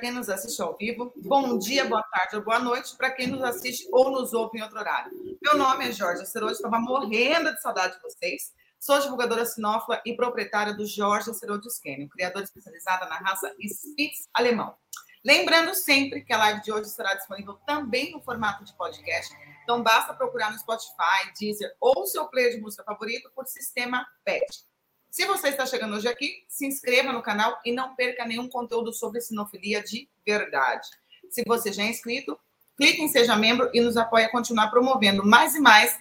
Quem nos assiste ao vivo. Bom dia, boa tarde ou boa noite para quem nos assiste ou nos ouve em outro horário. Meu nome é Jorge Aceroto, estava morrendo de saudade de vocês. Sou divulgadora sinófila e proprietária do Jorge Aceroto Canyon, criadora especializada na raça Spitz alemão. Lembrando sempre que a live de hoje estará disponível também no formato de podcast. Então basta procurar no Spotify, Deezer ou seu player de música favorito por sistema PET. Se você está chegando hoje aqui, se inscreva no canal e não perca nenhum conteúdo sobre sinofilia de verdade. Se você já é inscrito, clique em Seja Membro e nos apoie a continuar promovendo mais e mais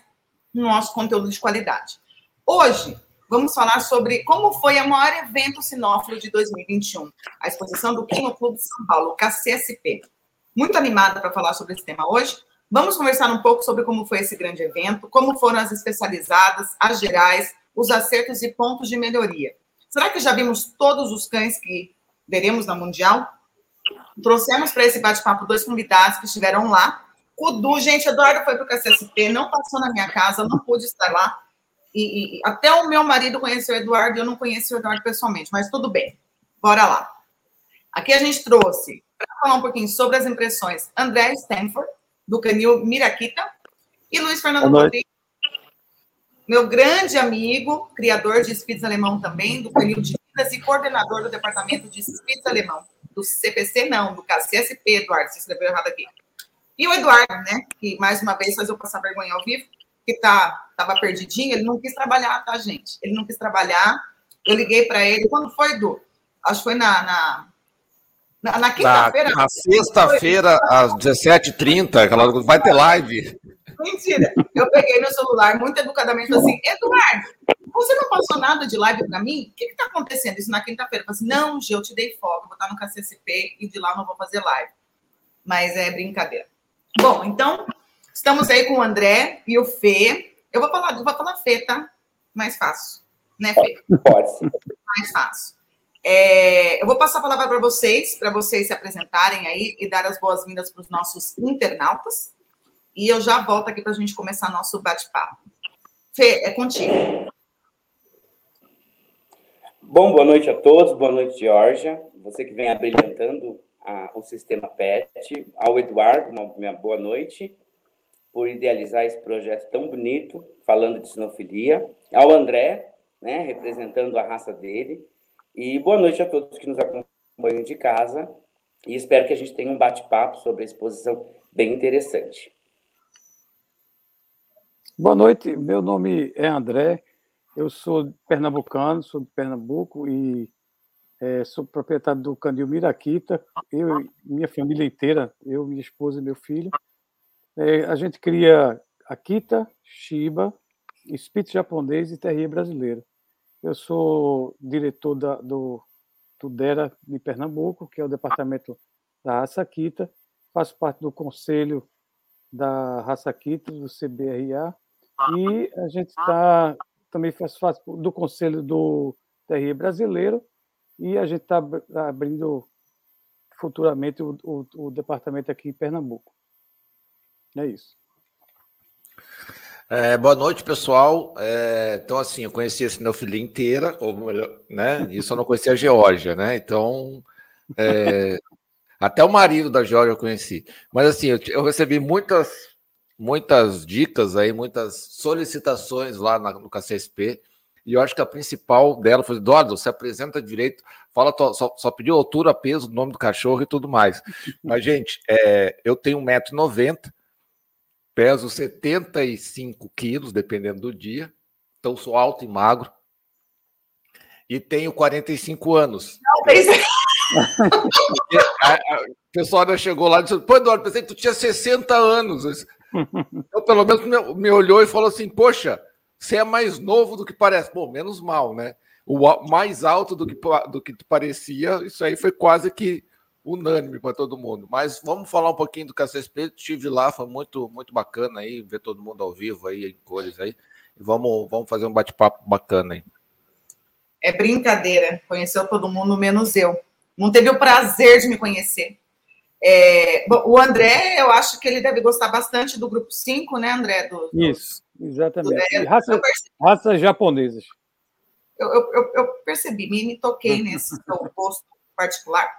nosso conteúdo de qualidade. Hoje, vamos falar sobre como foi o maior evento sinófilo de 2021, a exposição do Kino Clube São Paulo, KCSP. Muito animada para falar sobre esse tema hoje. Vamos conversar um pouco sobre como foi esse grande evento, como foram as especializadas, as gerais, os acertos e pontos de melhoria. Será que já vimos todos os cães que veremos na Mundial? Trouxemos para esse bate-papo dois convidados que estiveram lá. O Du, gente, Eduardo foi para o KCSP, não passou na minha casa, não pude estar lá. E, e, até o meu marido conheceu o Eduardo, eu não conheci o Eduardo pessoalmente, mas tudo bem. Bora lá. Aqui a gente trouxe, para falar um pouquinho sobre as impressões, André Stanford, do canil Miraquita, e Luiz Fernando Rodrigues, meu grande amigo, criador de Spitz Alemão também, do período de Vidas e coordenador do departamento de Spitz Alemão, do CPC não, do KCSP, Eduardo, se escreveu errado aqui. E o Eduardo, né, que mais uma vez faz eu passar vergonha ao vivo, que tá, tava perdidinho, ele não quis trabalhar, tá, gente? Ele não quis trabalhar. Eu liguei para ele, quando foi, Edu? Acho que foi na, na na, na quinta-feira. Na, na sexta-feira, às 17h30, vai ter live. Mentira. Eu peguei meu celular muito educadamente assim, Eduardo, você não passou nada de live para mim? O que está acontecendo? Isso na quinta-feira. Eu falei assim, não, Gê, eu te dei folga, vou estar no KCCP e de lá não vou fazer live. Mas é brincadeira. Bom, então, estamos aí com o André e o Fê. Eu vou falar, vou falar Fê, tá? Mais fácil. Né, Fê? Pode. Mais fácil. É, eu vou passar a palavra para vocês, para vocês se apresentarem aí e dar as boas-vindas para os nossos internautas. E eu já volto aqui para a gente começar nosso bate-papo. Fê, é contigo. Bom, boa noite a todos, boa noite, Georgia. Você que vem abrilhantando a, o sistema PET, ao Eduardo, uma, minha boa noite, por idealizar esse projeto tão bonito, falando de sinofilia, ao André, né, representando a raça dele, e boa noite a todos que nos acompanham de casa, e espero que a gente tenha um bate-papo sobre a exposição bem interessante. Boa noite, meu nome é André, eu sou pernambucano, sou de Pernambuco e é, sou proprietário do Canil Miraquita, eu minha família inteira, eu, minha esposa e meu filho. É, a gente cria Akita, Shiba, Spitz japonês e Terrier brasileiro. Eu sou diretor da, do, do DERA de Pernambuco, que é o departamento da raça Akita, faço parte do conselho da raça Akita, do CBRA, e a gente está também faz, faz do Conselho do TRI brasileiro e a gente está abrindo futuramente o, o, o, departamento aqui em Pernambuco. É isso. É, boa noite, pessoal. É, então, assim, eu conheci a sinofilia inteira, ou melhor, né? E só não conhecia a Geórgia, né? Então, é, até o marido da Geórgia eu conheci. Mas, assim, eu, eu recebi muitas muitas dicas aí, muitas solicitações lá na, no KCSP. E eu acho que a principal dela foi: Eduardo, você apresenta direito, fala, só, só pediu altura, peso, nome do cachorro e tudo mais. Mas, gente, é, eu tenho 1,90m, peso 75 quilos, dependendo do dia. Então, sou alto e magro. E tenho 45 anos. Não, pensei. o pessoal chegou lá e disse: Pô, Eduardo, pensei que tu tinha 60 anos. Então, pelo menos me, me, olhou e falou assim: Poxa, você é mais novo do que parece. Bom, menos mal, né? O mais alto do que, do que parecia, isso aí foi quase que unânime para todo mundo. Mas vamos falar um pouquinho do KCSP. Estive lá, foi muito, muito bacana aí, ver todo mundo ao vivo aí, em cores aí. Vamos, vamos fazer um bate-papo bacana aí. É brincadeira, conheceu todo mundo, menos eu. Não teve o prazer de me conhecer. É, bom, o André, eu acho que ele deve gostar bastante do grupo 5, né, André? Do, Isso, exatamente. Do, raça, raças japonesas. Eu, eu, eu, percebi, me, me toquei nesse seu gosto particular.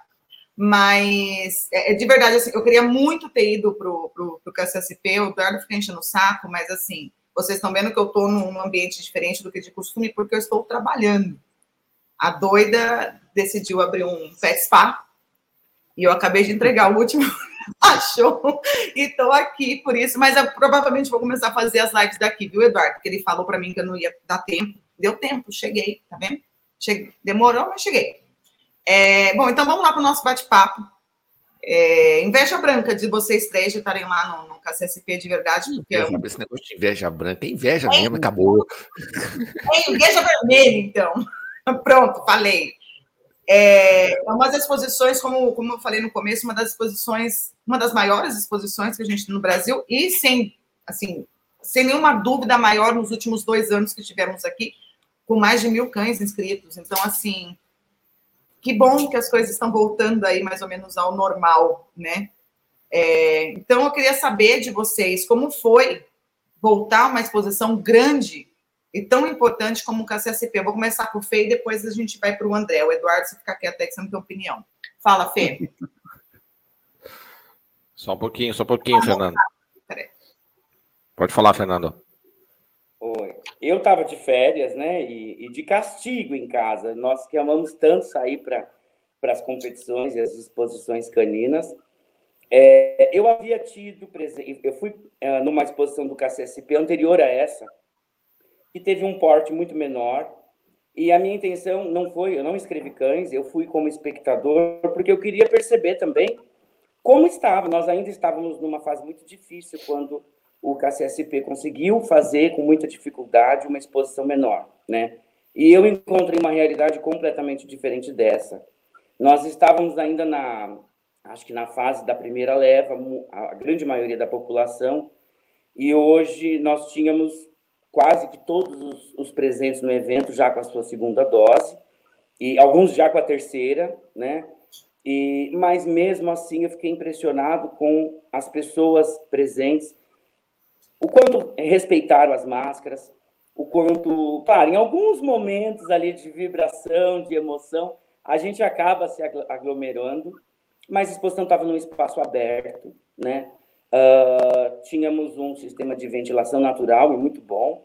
Mas, é, é, de verdade, assim, eu queria muito ter ido para o KCSP, o Eduardo fica enchendo o saco, mas, assim, vocês estão vendo que eu estou num ambiente diferente do que de costume, porque eu estou trabalhando. A doida decidiu abrir um pet spa, e eu acabei de entregar o último achou e estou aqui por isso, mas eu provavelmente vou começar a fazer as lives daqui, viu, Eduardo? Porque ele falou para mim que eu não ia dar tempo. Deu tempo, cheguei, tá vendo? Cheguei. Demorou, mas cheguei. É, bom, então vamos lá para o nosso bate-papo. É, inveja branca de vocês três de estarem lá no, no KCSP de verdade. Porque eu... Esse negócio de inveja branca, é inveja é, mesmo, acabou. É inveja vermelha, então. Pronto, falei. É, é uma das exposições, como, como eu falei no começo, uma das exposições, uma das maiores exposições que a gente tem no Brasil, e sem, assim, sem nenhuma dúvida maior nos últimos dois anos que tivemos aqui, com mais de mil cães inscritos. Então, assim, que bom que as coisas estão voltando aí mais ou menos ao normal, né? É, então, eu queria saber de vocês como foi voltar uma exposição grande e tão importante como o KCSP. Eu vou começar com o Fê e depois a gente vai para o André. O Eduardo, se ficar quieto aí, que você não tem opinião. Fala, Fê. Só um pouquinho, só um pouquinho, ah, Fernando. Pode falar, Fernando. Oi. Eu estava de férias, né? E, e, de castigo em casa. Nós que amamos tanto sair para as competições e as exposições caninas. É, eu havia tido presente. Eu fui é, numa exposição do KCSP anterior a essa, que teve um porte muito menor. E a minha intenção não foi, eu não escrevi cães, eu fui como espectador, porque eu queria perceber também como estava. Nós ainda estávamos numa fase muito difícil quando o KCSP conseguiu fazer com muita dificuldade uma exposição menor, né? E eu encontrei uma realidade completamente diferente dessa. Nós estávamos ainda na, acho que na fase da primeira leva, a grande maioria da população, e hoje nós tínhamos quase que todos os, os presentes no evento já com a sua segunda dose, e alguns já com a terceira, né? E, mas mesmo assim eu fiquei impressionado com as pessoas presentes o quanto respeitaram as máscaras, o quanto, claro, em alguns momentos ali de vibração, de emoção, a gente acaba se aglomerando, mas a exposição estava num espaço aberto, né? Uh, tínhamos um sistema de ventilação natural e muito bom.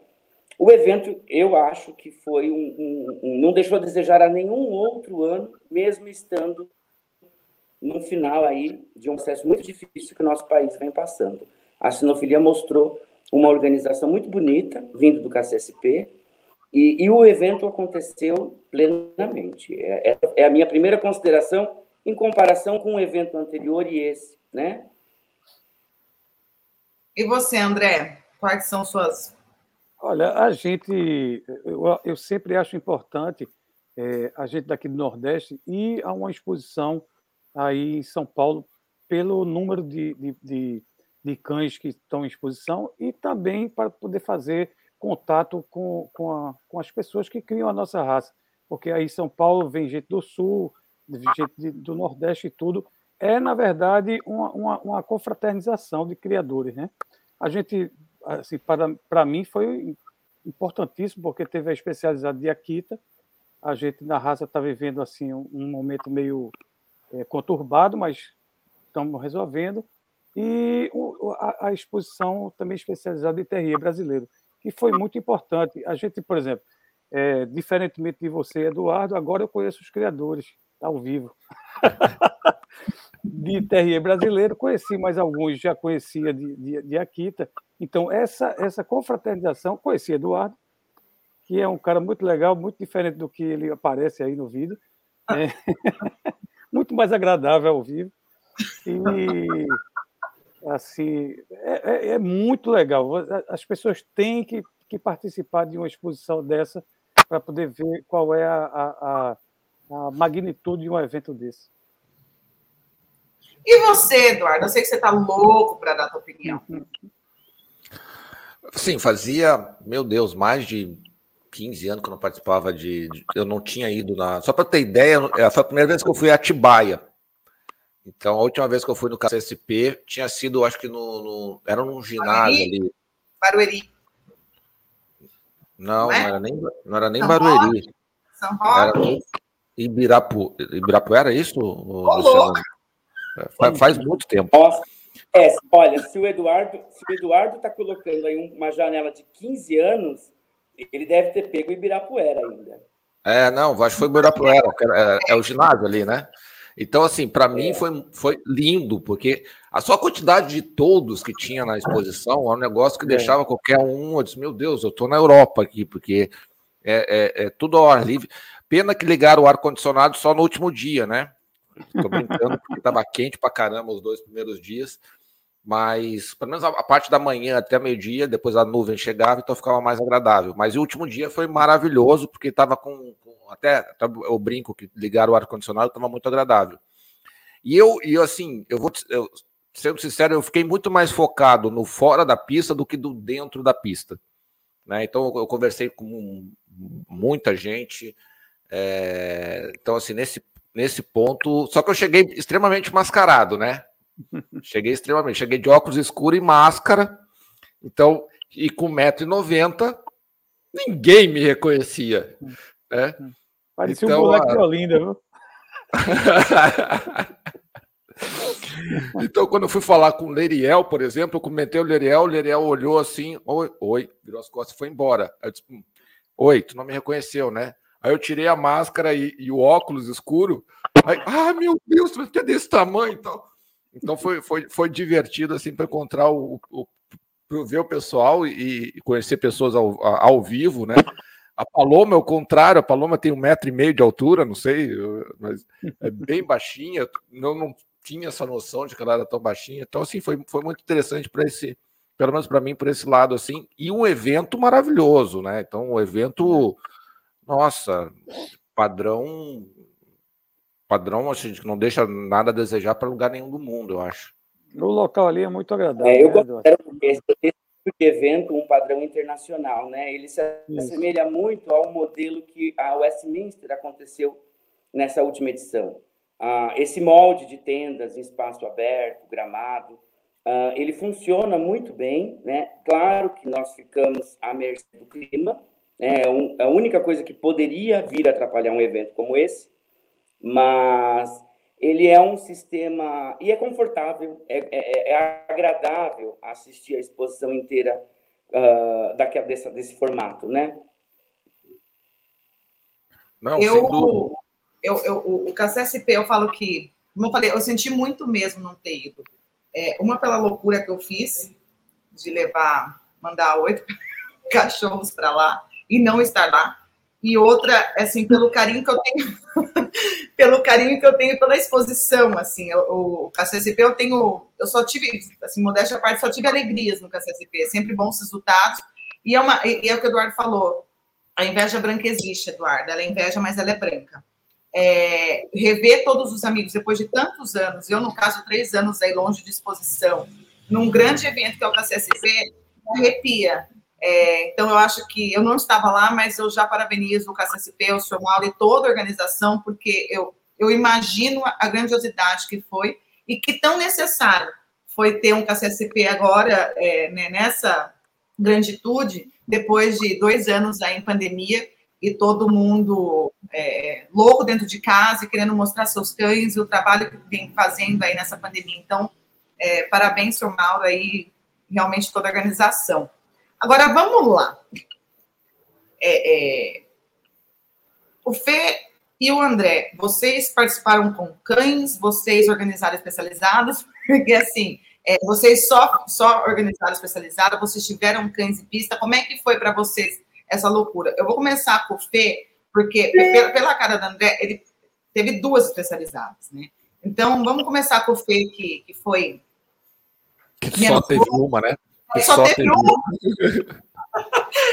O evento, eu acho que foi um, um, um, não deixou a desejar a nenhum outro ano, mesmo estando no final aí de um processo muito difícil que o nosso país vem passando. A sinofilia mostrou uma organização muito bonita, vindo do KCSP, e, e o evento aconteceu plenamente. É, é, é, a minha primeira consideração em comparação com o evento anterior e esse, né? E você, André? Quais são suas... Olha, a gente... Eu, eu sempre acho importante é, a gente daqui do Nordeste ir a uma exposição aí em São Paulo pelo número de, de, de de cães que estão em exposição e também para poder fazer contato com, com, a, com as pessoas que criam a nossa raça. Porque aí em São Paulo vem gente do Sul, gente do Nordeste e tudo. É, na verdade, uma, uma, uma confraternização de criadores. Né? A gente, assim, para, para mim, foi importantíssimo, porque teve a especializada de Akita. A gente, na raça, está vivendo assim, um, um momento meio é, conturbado, mas estamos resolvendo e a, a exposição também especializada em terrier brasileiro, que foi muito importante. A gente, por exemplo, é, diferentemente de você, Eduardo, agora eu conheço os criadores ao vivo. de terrier brasileiro, conheci mais alguns, já conhecia de, de, de Akita. Então, essa, essa confraternização, conheci Eduardo, que é um cara muito legal, muito diferente do que ele aparece aí no vídeo. É, muito mais agradável ao vivo. E assim, é, é, é, muito legal. As pessoas têm que, que participar de uma exposição dessa para poder ver qual é a, a, a, magnitude de um evento desse. E você, Eduardo? Eu sei que você está louco para dar a sua opinião. Sim, fazia, meu Deus, mais de 15 anos que eu não participava de. de eu não tinha ido na. Só para ter ideia, foi a primeira vez que eu fui a Atibaia. Então, a última vez que eu fui no KCSP tinha sido, acho que no. no era num ginásio Barueri. ali. Barueri. Não, não, é? não, era nem, não era nem São Barueri. Roque? São Roque? Ibirapu, Ibirapuera, é isso, Luciano? É, faz, faz, muito tempo. É, olha, se o Eduardo se o Eduardo está colocando aí uma janela de 15 anos, ele deve ter pego o Ibirapuera ainda. É, não, acho que foi Ibirapuera, é, é o ginásio ali, né? Então, assim, para mim foi, foi lindo, porque a só quantidade de todos que tinha na exposição é um negócio que deixava qualquer um, eu disse, meu Deus, eu estou na Europa aqui, porque é, é, é, tudo ao ar livre. Pena que ligaram o ar-condicionado só no último dia, né? Estou brincando, porque estava quente para caramba os dois primeiros dias, mas pelo menos a, a parte da manhã até meio-dia, depois a nuvem chegava, então ficava mais agradável. Mas o último dia foi maravilhoso, porque estava com, com até, até o brinco que ligaram o ar-condicionado, estava muito agradável. E eu, e assim, eu vou eu, sendo sincero, eu fiquei muito mais focado no fora da pista do que do dentro da pista. Né? Então eu conversei com muita gente. É, então, assim, nesse, nesse ponto. Só que eu cheguei extremamente mascarado, né? Cheguei extremamente. Cheguei de óculos escuros e máscara. Então, e com 1,90m, ninguém me reconhecia. Né? Parecia então, um moleque a... Olinda, viu? então, quando eu fui falar com o Leriel, por exemplo, eu comentei o Leriel, o Leriel olhou assim, oi, oi, virou as costas e foi embora. Eu disse, hum, oi, tu não me reconheceu, né? Aí eu tirei a máscara e, e o óculos escuro. Aí, ah, meu Deus, tu é desse tamanho então. Então foi, foi, foi divertido assim para encontrar o, o ver o pessoal e, e conhecer pessoas ao, ao vivo, né? A Paloma é o contrário, a Paloma tem um metro e meio de altura, não sei, mas é bem baixinha. Não, não tinha essa noção de que ela era tão baixinha. Então, assim, foi, foi muito interessante para esse, pelo menos para mim, por esse lado, assim, e um evento maravilhoso, né? Então, um evento, nossa, padrão, padrão, assim, que não deixa nada a desejar para lugar nenhum do mundo, eu acho. O local ali é muito agradável. É, eu né, esse tipo de evento um padrão internacional, né? Ele se Isso. assemelha muito ao modelo que a Westminster aconteceu nessa última edição. Ah, esse molde de tendas em espaço aberto, gramado, ah, ele funciona muito bem, né? Claro que nós ficamos à mercê do clima? É um, a única coisa que poderia vir a atrapalhar um evento como esse, mas ele é um sistema e é confortável, é, é, é agradável assistir a exposição inteira uh, daquela, desse, desse formato, né? Não, eu, eu, eu, o KCSP, eu falo que, como eu falei, eu senti muito mesmo não ter ido. É, uma pela loucura que eu fiz de levar, mandar oito cachorros para lá e não estar lá. E outra, assim, pelo carinho que eu tenho, pelo carinho que eu tenho pela exposição, assim, o, o KCSP eu tenho, eu só tive, assim, modéstia à parte, só tive alegrias no KCSP, é sempre bons resultados. E é, uma, e é o que o Eduardo falou, a inveja branca existe, Eduardo, ela é inveja, mas ela é branca é, rever todos os amigos depois de tantos anos, eu, no caso, três anos aí longe de exposição, num grande evento que é o KCSP, arrepia. É, então, eu acho que eu não estava lá, mas eu já parabenizo o KCSP, o Sr. Mauro e toda a organização, porque eu, eu imagino a grandiosidade que foi e que tão necessário foi ter um KCSP agora, é, né, nessa granditude, depois de dois anos aí em pandemia, e todo mundo é, louco dentro de casa e querendo mostrar seus cães e o trabalho que vem fazendo aí nessa pandemia. Então, é, parabéns, senhor Mauro, aí, realmente toda a organização. Agora, vamos lá. É, é o Fê e o André, vocês participaram com cães, vocês organizaram especializados, porque assim, é, vocês só, só organizaram especializada, vocês tiveram cães em pista, como é que foi para vocês essa loucura. Eu vou começar com o Fê, porque pela, pela cara do André, ele teve duas especializadas, né? Então, vamos começar com o Fê, que, que foi. Que só teve uma, né? Só, só teve, uma.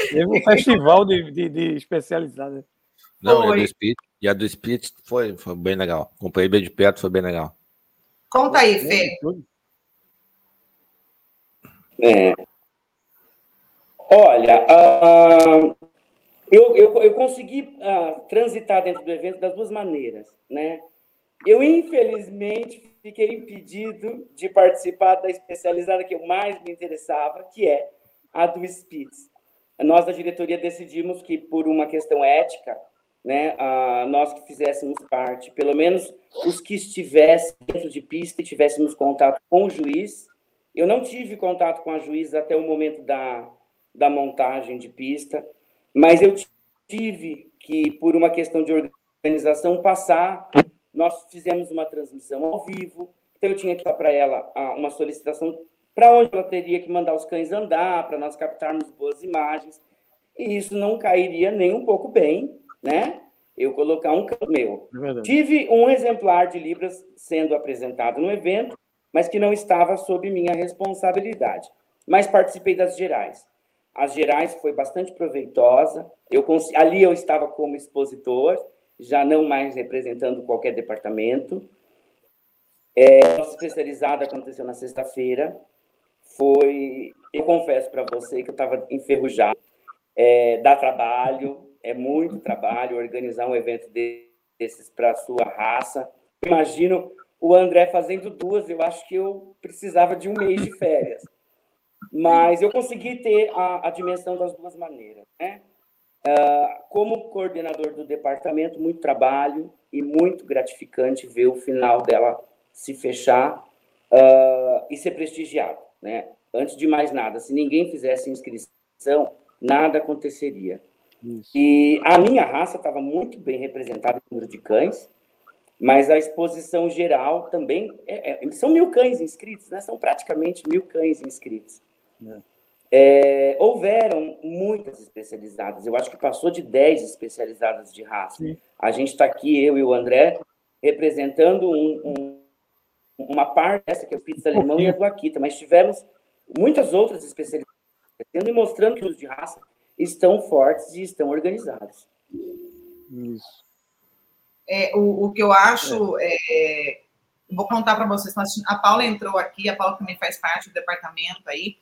teve um festival de, de, de especializadas. Não, foi. e a do Spirit, e a do Spirit foi, foi bem legal. Acompanhei bem de perto, foi bem legal. Conta aí, Fê. É, Olha, uh, eu, eu, eu, consegui uh, transitar dentro do evento das duas maneiras, né? Eu, infelizmente, fiquei impedido de participar da especializada que eu mais me interessava, que é a do Spitz. Nós, da diretoria, decidimos que, por uma questão ética, né, a, nós que fizéssemos parte, pelo menos os que estivessem dentro de pista e tivéssemos contato com o juiz. Eu não tive contato com a juíza até o momento da, da montagem de pista, mas eu tive que, por uma questão de organização, passar. Nós fizemos uma transmissão ao vivo, então eu tinha que dar para ela uma solicitação para onde ela teria que mandar os cães andar, para nós captarmos boas imagens. E isso não cairia nem um pouco bem, né? Eu colocar um cão meu. É Tive um exemplar de Libras sendo apresentado no evento, mas que não estava sob minha responsabilidade. Mas participei das gerais. As gerais foi bastante proveitosa. Eu ali eu estava como expositor, já não mais representando qualquer departamento. É, nossa especializada aconteceu na sexta-feira. Foi, eu confesso para você que eu estava enferrujado. É, dá trabalho, é muito trabalho organizar um evento desses para a sua raça. Imagino o André fazendo duas, eu acho que eu precisava de um mês de férias. Mas eu consegui ter a, a dimensão das duas maneiras. Né? Uh, como coordenador do departamento, muito trabalho e muito gratificante ver o final dela se fechar uh, e ser prestigiado. Né? Antes de mais nada, se ninguém fizesse inscrição, nada aconteceria. Isso. E a minha raça estava muito bem representada em número de cães, mas a exposição geral também é, é, são mil cães inscritos, né? São praticamente mil cães inscritos. É. É, houveram muitas especializadas, eu acho que passou de 10 especializadas de raça. Sim. A gente está aqui, eu e o André, representando um, um, uma parte dessa, que é o Pizza Alemão e a do Akita, mas tivemos muitas outras especializadas, e mostrando que os de raça estão fortes e estão organizados. Isso. É, o, o que eu acho, é. É, vou contar para vocês, a Paula entrou aqui, a Paula também faz parte do departamento aí.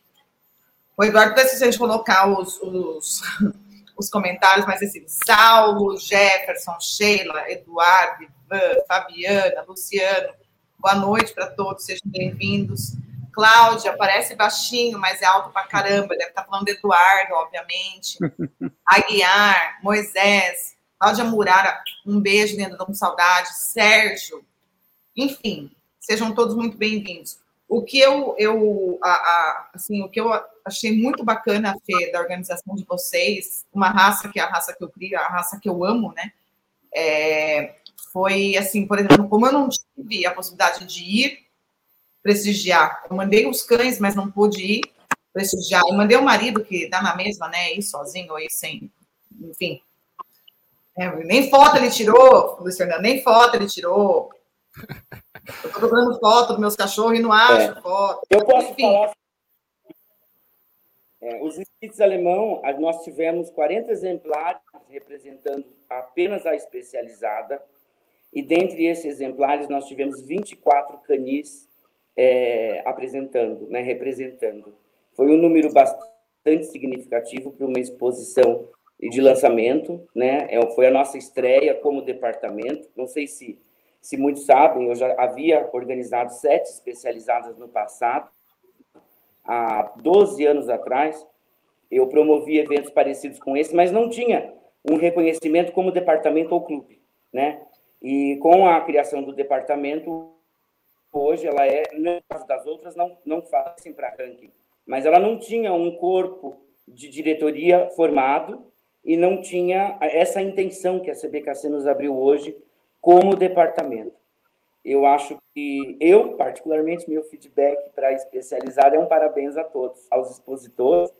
O Eduardo está se colocar os, os, os, comentários, mas assim, Saulo, Jefferson, Sheila, Eduardo, Ivan, Fabiana, Luciano, boa noite para todos, sejam bem-vindos. Cláudia, parece baixinho, mas é alto pra caramba. Deve estar tá falando de Eduardo, obviamente. Aguiar, Moisés, Cláudia Murara, um beijo, linda, com saudade. Sérgio, enfim, sejam todos muito bem-vindos. O que eu, eu a, a, assim, o que eu achei muito bacana, Fê, da organização de vocês, uma raça que é a raça que eu crio, a raça que eu amo, né? É, foi assim, por exemplo, como eu não tive a possibilidade de ir prestigiar. Eu mandei os cães, mas não pude ir prestigiar. Eu mandei o marido, que dá na mesma, né? Ir sozinho ou ir sem. Enfim. É, nem foto ele tirou, Luciano, nem foto ele tirou. Eu tô procurando foto dos meus cachorros e não acho é. foto. Eu posso Enfim. falar. É, os inscritos alemão, nós tivemos 40 exemplares representando apenas a especializada, e dentre esses exemplares nós tivemos 24 canis é, apresentando, né, representando. Foi um número bastante significativo para uma exposição de lançamento, né? É, foi a nossa estreia como departamento. Não sei se, se muitos sabem, eu já havia organizado sete especializadas no passado. Há 12 anos atrás, eu promovi eventos parecidos com esse, mas não tinha um reconhecimento como departamento ou clube, né? E com a criação do departamento, hoje ela é, no caso das outras, não, não fazem para ranking, mas ela não tinha um corpo de diretoria formado e não tinha essa intenção que a CBKC nos abriu hoje como departamento. Eu acho que eu, particularmente, meu feedback para especializar é um parabéns a todos, aos expositores,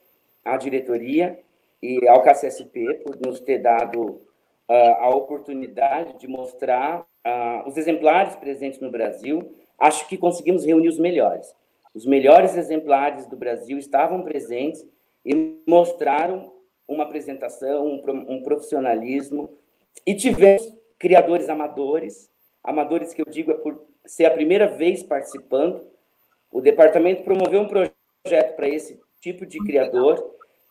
à diretoria e ao KCSP por nos ter dado uh, a oportunidade de mostrar uh, os exemplares presentes no Brasil acho que conseguimos reunir os melhores. Os melhores exemplares do Brasil estavam presentes e mostraram uma apresentação, um, um profissionalismo. E tivemos criadores amadores, amadores que eu digo é por ser a primeira vez participando. O departamento promoveu um projeto para esse tipo de criador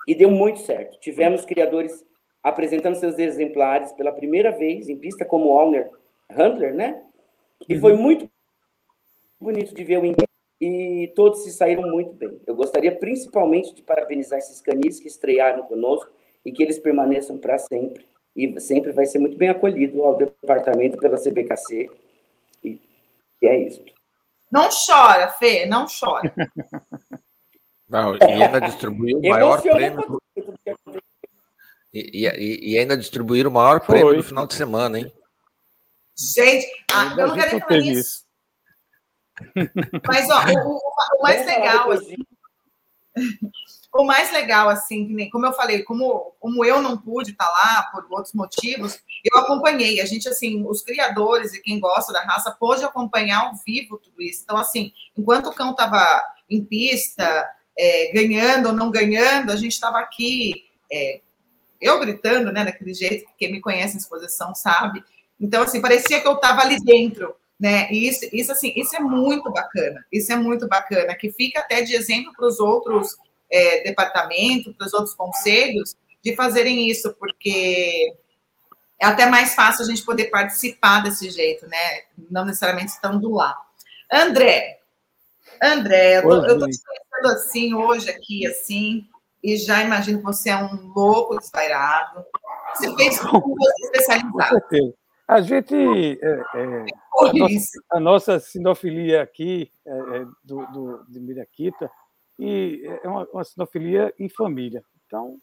e deu muito certo. Tivemos criadores apresentando seus exemplares pela primeira vez em pista como Owner Handler, né? E foi uhum. muito bonito de ver o enredo e todos se saíram muito bem. Eu gostaria principalmente de parabenizar esses canis que estrearam conosco e que eles permaneçam para sempre e sempre vai ser muito bem acolhido ao departamento pela CBKC. E, e é isso. Não chora, Fê, não chora. Não, e ainda distribuiu o maior prêmio. E, e, e, ainda distribuir o maior Foi. prêmio do final de semana, hein? Gente, ah, eu não quero falar isso. Mas, ó, o, o, o mais legal, assim, o mais legal, assim, como eu falei, como, como eu não pude estar lá por outros motivos, eu acompanhei. A gente, assim, os criadores e quem gosta da raça pôde acompanhar ao vivo tudo isso. Então, assim, enquanto o cão estava em pista, é, ganhando ou não ganhando, a gente estava aqui, é, eu gritando, né, daquele jeito, que quem me conhece em exposição sabe. Então, assim, parecia que eu estava ali dentro, né? E isso, isso, assim, isso é muito bacana. Isso é muito bacana, que fica até de exemplo para os outros é, departamentos, para os outros conselhos, de fazerem isso, porque é até mais fácil a gente poder participar desse jeito, né? Não necessariamente estando lá. André, André, eu estou te pensando assim hoje aqui, assim, e já imagino que você é um louco desvairado. Você fez curso especializado. Com certeza. A gente, é, é, a, nossa, a, nossa, sinofilia aqui, é, é, do, do, de Miraquita, e é uma, uma sinofilia em família. Então,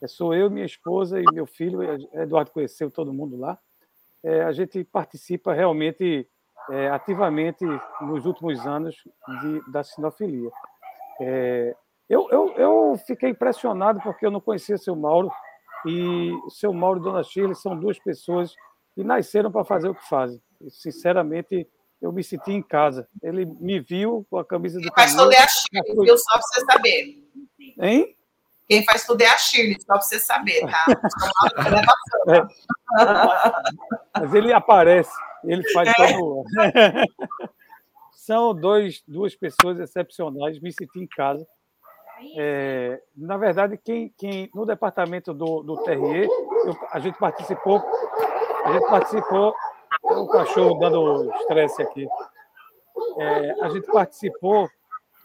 é, sou eu, minha esposa e meu filho, Eduardo conheceu todo mundo lá. É, a gente participa realmente é, ativamente nos últimos anos de, da sinofilia. É, eu, eu, eu, fiquei impressionado porque eu não conhecia o seu Mauro, e o seu Mauro e Dona Shirley são duas pessoas que nasceram para fazer o que fazem. Sinceramente, eu me senti em casa. Ele me viu com a camisa do Quem faz tudo é a Shirley, foi... viu? Só para você saber. Hein? Quem faz tudo é a Shirley, só para você saber, tá? é. Mas ele aparece, ele faz é. todo. São dois, duas pessoas excepcionais, me senti em casa. É, na verdade, quem, quem no departamento do, do TRE, eu, a gente participou a gente participou, o cachorro dando estresse aqui. É, a gente participou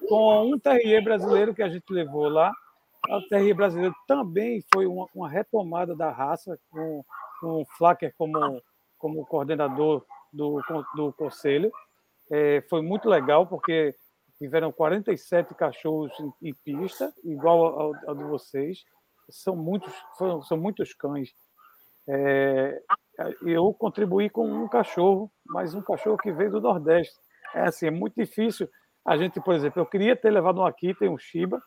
com um terrier brasileiro que a gente levou lá. O terrier brasileiro também foi uma, uma retomada da raça, com, com o Flacker como, como coordenador do, do conselho. É, foi muito legal, porque tiveram 47 cachorros em, em pista, igual ao, ao, de vocês. São muitos, são, são muitos cães. É, eu contribuí com um cachorro, mas um cachorro que veio do Nordeste. É assim, é muito difícil. A gente, por exemplo, eu queria ter levado um Akita e um Shiba,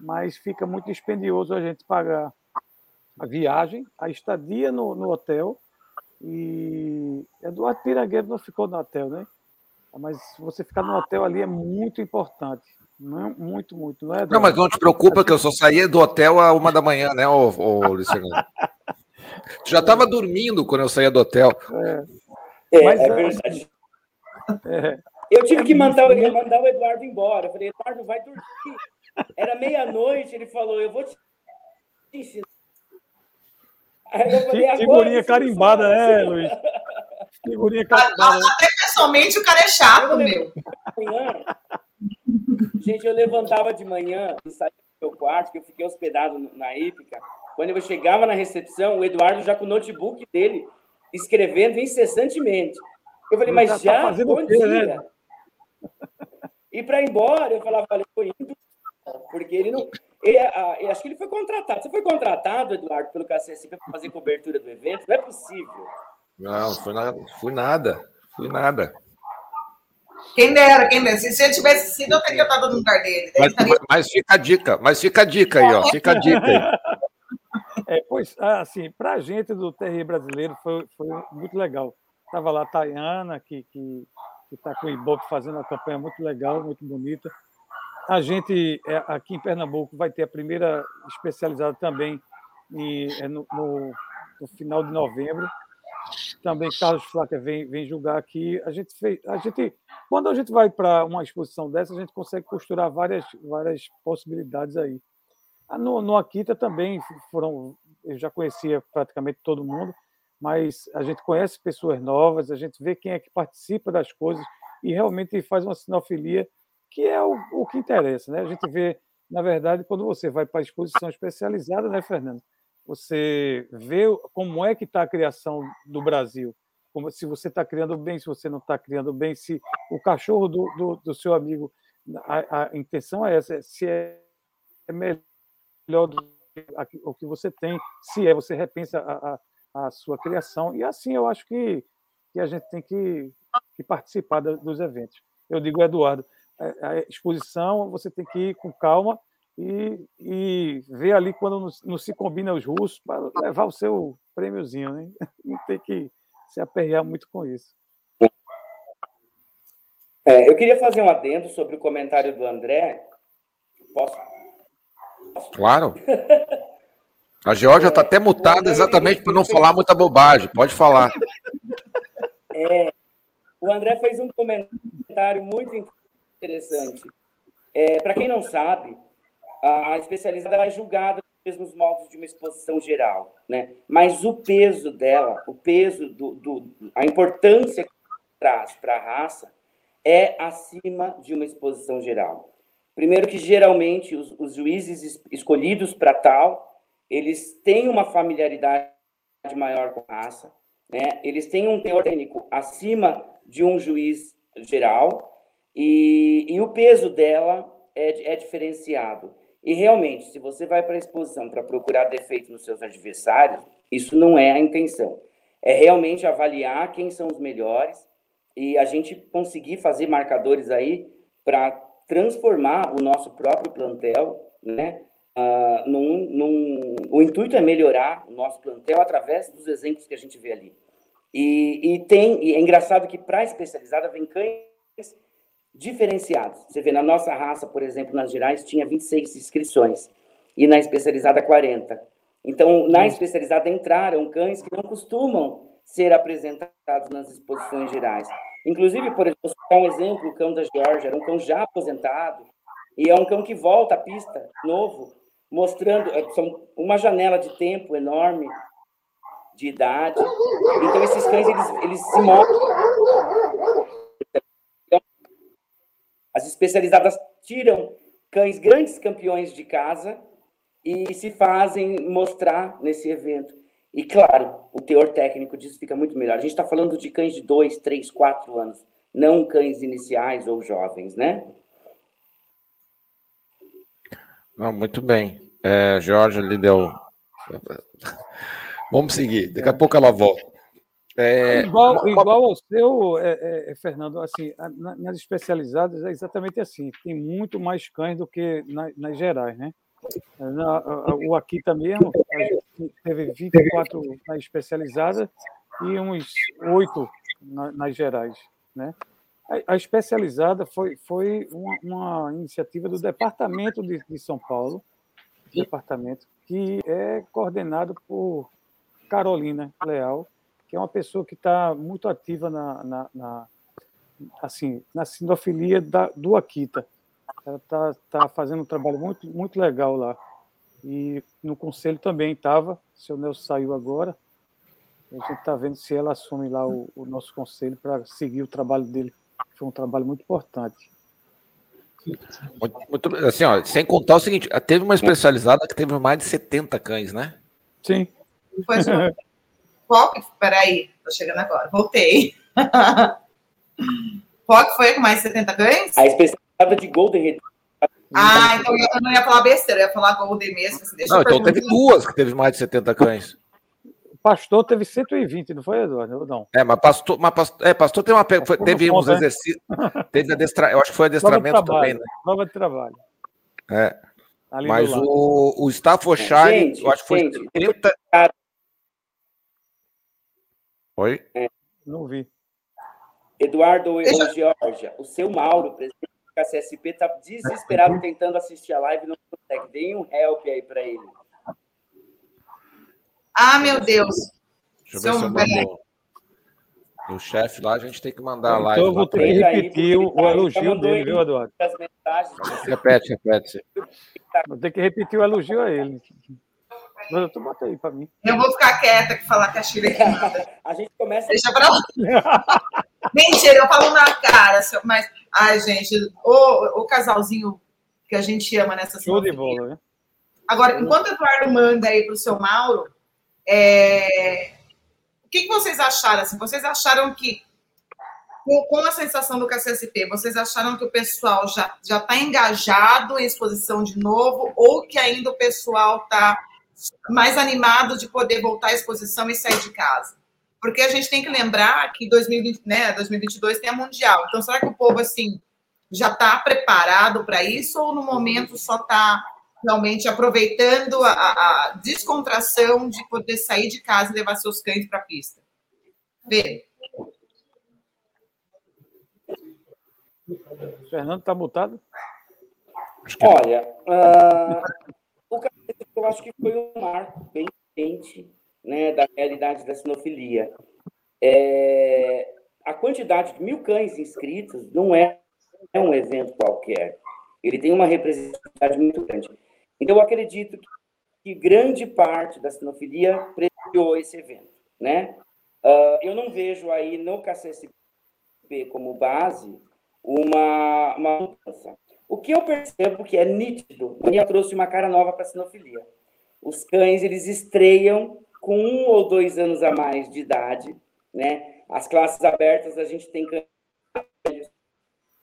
mas fica muito dispendioso a gente pagar a viagem, a estadia no, no hotel. E Eduardo Piragueiro não ficou no hotel, né? Mas você ficar no hotel ali é muito importante. Não, muito, muito. Não, é, não, mas não te preocupa que eu só saía do hotel a uma da manhã, né, ô, ô Luciano? Tu já estava dormindo quando eu saía do hotel. É, é, é verdade. É. Eu tive que mandar, mandar o Eduardo embora. Eu falei, Eduardo, vai dormir. Era meia-noite, ele falou, eu vou te ensinar. Figurinha carimbada, né, Luiz? Figurinha carimbada. Até pessoalmente o cara é chato, meu. Gente, eu levantava de manhã e saía do meu quarto, que eu fiquei hospedado na Ípica. Quando eu chegava na recepção, o Eduardo já com o notebook dele, escrevendo incessantemente. Eu falei, mas tá, já? Tá bom dia. Né? E para ir embora, eu falava, olha, foi indo, porque ele não. Ele, a, acho que ele foi contratado. Você foi contratado, Eduardo, pelo KCSP para fazer cobertura do evento? Não é possível. Não, foi nada. Fui nada. Fui nada. Quem dera, quem dera. Se, se ele tivesse sido, eu teria estado no lugar dele. Mas, mas, fica a dica, mas fica a dica aí, ó. Fica a dica aí. É, pois, assim, para a gente do TRI brasileiro foi, foi muito legal. Estava lá a Tayana, que está com o Ibope fazendo uma campanha muito legal, muito bonita. A gente, é, aqui em Pernambuco, vai ter a primeira especializada também em, é no, no, no, final de novembro. Também Carlos Flaca vem, vem julgar aqui. A gente fez, a gente, quando a gente vai para uma exposição dessa, a gente consegue costurar várias, várias possibilidades aí. Ah, no, no Akita também foram, eu já conhecia praticamente todo mundo, mas a gente conhece pessoas novas, a gente vê quem é que participa das coisas e realmente faz uma sinofilia que é o, o que interessa, né? A gente vê, na verdade, quando você vai para a exposição especializada, né, Fernando? você vê como é que está a criação do Brasil. Como, se você está criando bem, se você não está criando bem, se o cachorro do, do, do seu amigo, a, a, intenção é essa, se é, é melhor do que o que você tem, se é, você repensa a, a, a sua criação. E assim eu acho que, que a gente tem que, que participar dos eventos. Eu digo, Eduardo, a exposição você tem que ir com calma e, e ver ali quando não, não se combina os russos para levar o seu prêmiozinho, né? Não tem que se aperrear muito com isso. É, eu queria fazer um adendo sobre o comentário do André. Posso? Claro. A Georgia está até mutada exatamente para não falar muita bobagem. Pode falar. É, o André fez um comentário muito interessante. É, para quem não sabe, a especializada é julgada nos mesmos moldes de uma exposição geral, né? Mas o peso dela, o peso do, do a importância que traz para a raça é acima de uma exposição geral. Primeiro que geralmente os, os juízes escolhidos para tal, eles têm uma familiaridade maior com a raça, né? Eles têm um teor técnico acima de um juiz geral e, e o peso dela é, é diferenciado. E realmente, se você vai para a exposição para procurar defeitos nos seus adversários, isso não é a intenção. É realmente avaliar quem são os melhores e a gente conseguir fazer marcadores aí para transformar o nosso próprio plantel, né? Uh, num, num, o intuito é melhorar o nosso plantel através dos exemplos que a gente vê ali. E, e tem, e é engraçado que para a especializada vem cães diferenciados. Você vê, na nossa raça, por exemplo, nas Gerais, tinha 26 inscrições e na especializada 40. Então, na especializada entraram cães que não costumam ser apresentados nas exposições gerais. Inclusive, por exemplo, um exemplo, o cão da Georgia, era um cão já aposentado, e é um cão que volta à pista, novo, mostrando é, são uma janela de tempo enorme de idade. Então, esses cães, eles, eles se mostram as especializadas tiram cães grandes campeões de casa e se fazem mostrar nesse evento. E, claro, o teor técnico disso fica muito melhor. A gente está falando de cães de dois, três, quatro anos, não cães iniciais ou jovens, né? Não, muito bem. É, Jorge lhe deu. Vamos seguir, daqui a pouco ela volta. É, igual, igual ao seu, é, é, é Fernando, assim, nas especializadas é exatamente assim. Tem muito mais cães do que nas, nas gerais, né? Na, o Akita mesmo, teve 24 na especializada e uns 8 na, nas gerais, né? A, a especializada foi, foi uma, uma, iniciativa do Departamento de, de São Paulo, departamento que é coordenado por Carolina Leal, que é uma pessoa que está muito ativa na, na, na, assim, na sinofilia da, do Akita. Ela está tá fazendo um trabalho muito, muito legal lá. E no conselho também estava, seu Nelson saiu agora. A gente está vendo se ela assume lá o, o nosso conselho para seguir o trabalho dele. Foi um trabalho muito importante. Muito, muito, assim, ó, sem contar o seguinte, teve uma especializada que teve mais de 70 cães, né? Sim. Pois é. Qual que. Peraí, tô chegando agora. Voltei. Qual que foi com mais 70 cães? A especializada de Golden Retriever. Ah, então eu não ia falar besteira, eu ia falar Golden mesmo. Assim, não, então teve duas que teve mais de 70 cães. Pastor teve 120, não foi, Eduardo? Não. É, mas pastor, mas pastor, é, pastor teve, uma, foi, teve uns né? exercícios. Teve adestra, eu acho que foi adestramento também, né? Nova de trabalho. É. Ali mas o, o Staffordshire, eu acho que foi gente, 30, Oi? É. Não vi. Eduardo e Georgia, o seu Mauro, presidente da CSP, está desesperado tentando assistir a live e não consegue. Deem um help aí para ele. Ah, meu Deus. Deixa eu ver se eu O chefe lá, a gente tem que mandar a live. Então eu vou ter que repetir o, o elogio dele, viu, Eduardo? Repete, repete. Vou ter que repetir o elogio a ele. Mas tu bota aí pra mim. Eu vou ficar quieta que falar que a Chile é A gente começa. Deixa pra lá. Mentira, eu falo na cara, mas. Ai, gente, o, o casalzinho que a gente ama nessa Show de bola, né? Agora, enquanto o Eduardo manda aí para o seu Mauro, é... o que, que, vocês acharam? Assim, vocês acharam que, com, com a sensação do KCSP, vocês acharam que o pessoal já está engajado em exposição de novo ou que ainda o pessoal está mais animado de poder voltar à exposição e sair de casa? Porque a gente tem que lembrar que 2020, né, 2022 tem a Mundial. Então, será que o povo, assim, já está preparado para isso ou no momento só está realmente aproveitando a, a, descontração de poder sair de casa e levar seus cães para a pista? Vê. Fernando está mutado? Olha, uh, o que eu acho que foi um marco bem quente né, da realidade da sinofilia. É, a quantidade de mil cães inscritos não é, é um evento qualquer. Ele tem uma representatividade muito grande. Então, eu acredito que, que grande parte da sinofilia prestigiou esse evento. Né? Uh, eu não vejo aí no KCSP como base uma, uma mudança. O que eu percebo que é nítido, o trouxe uma cara nova para a sinofilia. Os cães, eles estreiam com um ou dois anos a mais de idade, né? As classes abertas a gente tem cães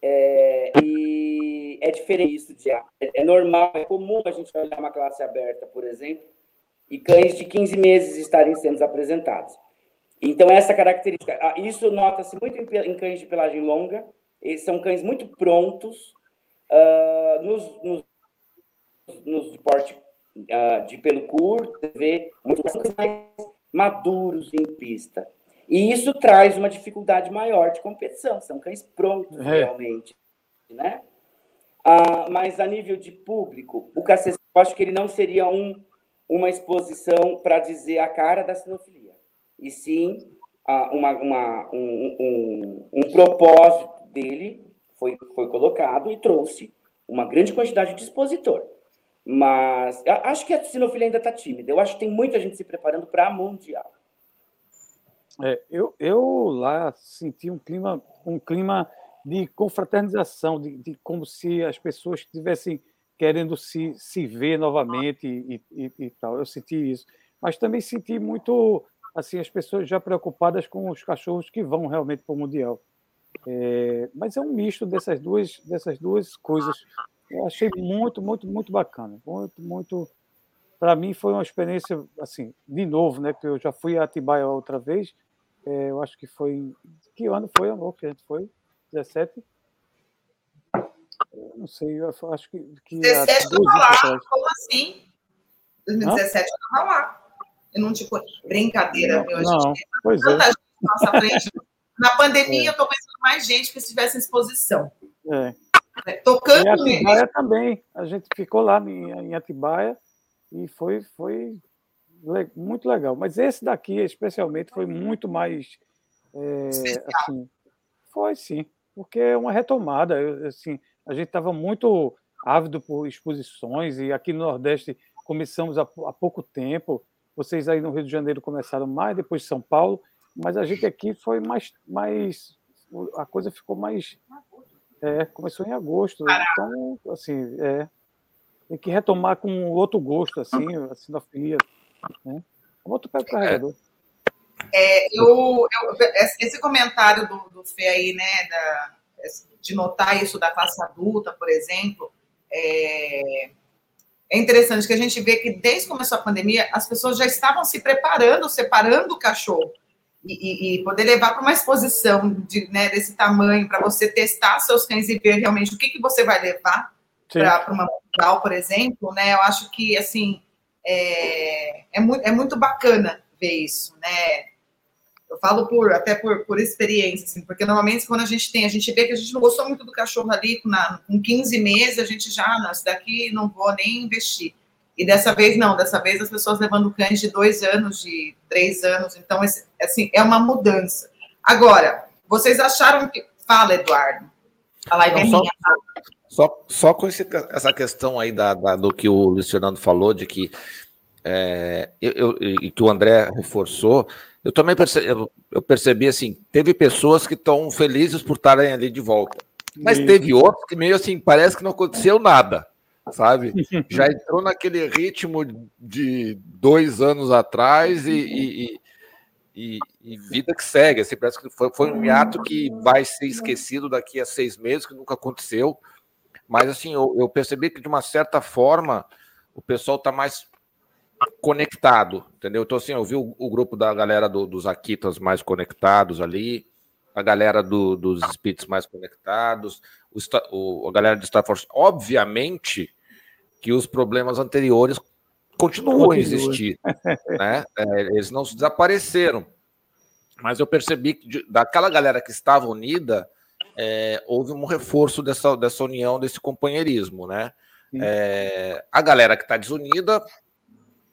é, e é diferente isso de é, é normal, é comum a gente olhar uma classe aberta, por exemplo, e cães de 15 meses estarem sendo apresentados. Então essa característica, ah, isso nota-se muito em cães de pelagem longa, eles são cães muito prontos uh, nos, nos, nos de porte uh, de pelo curto, vê muitos mais maduros em pista. E isso traz uma dificuldade maior de competição, são cães prontos é. realmente, né? Uh, mas a nível de público, o KCC, eu acho que ele não seria um, uma exposição para dizer a cara da sinofilia, e sim uh, uma, uma, um, um, um propósito dele foi, foi colocado e trouxe uma grande quantidade de expositor. Mas acho que a sinofilia ainda está tímida. Eu acho que tem muita gente se preparando para a Mundial. É, eu, eu lá senti um clima, um clima de confraternização, de, de como se as pessoas estivessem querendo se, se ver novamente e, e, e, tal. Eu senti isso. Mas também senti muito assim as pessoas já preocupadas com os cachorros que vão realmente para o Mundial. É, mas é um misto dessas duas, dessas duas coisas. Eu achei muito, muito, muito bacana. Muito, muito. Para mim foi uma experiência, assim, de novo, né? Porque eu já fui a Atibaia outra vez. É, eu acho que foi. Que ano foi, amor, que a gente foi? 17? Eu não sei, eu acho que. que 17 eu estava lá, como assim? 2017 eu estava lá. Eu não, tipo, brincadeira, não, meu. Não, pois é. Nossa frente. Na pandemia, é. eu estou pensando mais gente que estivesse em exposição. É. É, tocando em Atibaia também. A gente ficou lá em, Atibaia e foi, foi muito legal. Mas esse daqui, especialmente, foi muito mais. É, assim, foi sim, porque é uma retomada. Assim, a gente estava muito ávido por exposições e aqui no Nordeste começamos há, há pouco tempo. Vocês aí no Rio de Janeiro começaram mais, depois São Paulo, mas a gente aqui foi mais, mais a coisa ficou mais é, começou em agosto. Então, assim, é, tem que retomar com outro gosto, assim, a sinofilia. Né? Outro pé carregador. É, eu, eu, esse comentário do, do Fê aí, né, da, de notar isso da classe adulta, por exemplo, é, é interessante que a gente vê que desde que começou a pandemia, as pessoas já estavam se preparando, separando o cachorro e, e, poder levar para uma exposição de, né, desse tamanho, para você testar seus cães e ver realmente o que, que você vai levar para uma mundial, por exemplo, né? Eu acho que assim é, é, muito, é muito bacana ver isso, né? Eu falo por até por, por experiência, assim, porque normalmente quando a gente tem, a gente vê que a gente não gostou muito do cachorro ali na, com 15 meses, a gente já, não, isso daqui não vou nem investir. E dessa vez não, dessa vez as pessoas levando cães de dois anos, de três anos, então assim é uma mudança. Agora, vocês acharam que fala, Eduardo? A live é minha. Tá? Só, só com esse, essa questão aí da, da, do que o Luciano falou, de que é, eu, e que o André reforçou, eu também percebi, eu, eu percebi assim, teve pessoas que estão felizes por estarem ali de volta, mas Isso. teve outros que meio assim, parece que não aconteceu nada sabe? Já entrou naquele ritmo de dois anos atrás e, e, e, e vida que segue. Assim, parece que foi, foi um hiato que vai ser esquecido daqui a seis meses, que nunca aconteceu. Mas assim, eu, eu percebi que de uma certa forma o pessoal está mais conectado, entendeu? Então, assim, eu vi o, o grupo da galera do, dos Akitas mais conectados ali, a galera do, dos Spits mais conectados, o, o, a galera de Stafford. Obviamente que os problemas anteriores continuam Continua. a existir, né? É, eles não desapareceram. Mas eu percebi que de, daquela galera que estava unida, é, houve um reforço dessa, dessa união, desse companheirismo, né? É, a galera que está desunida,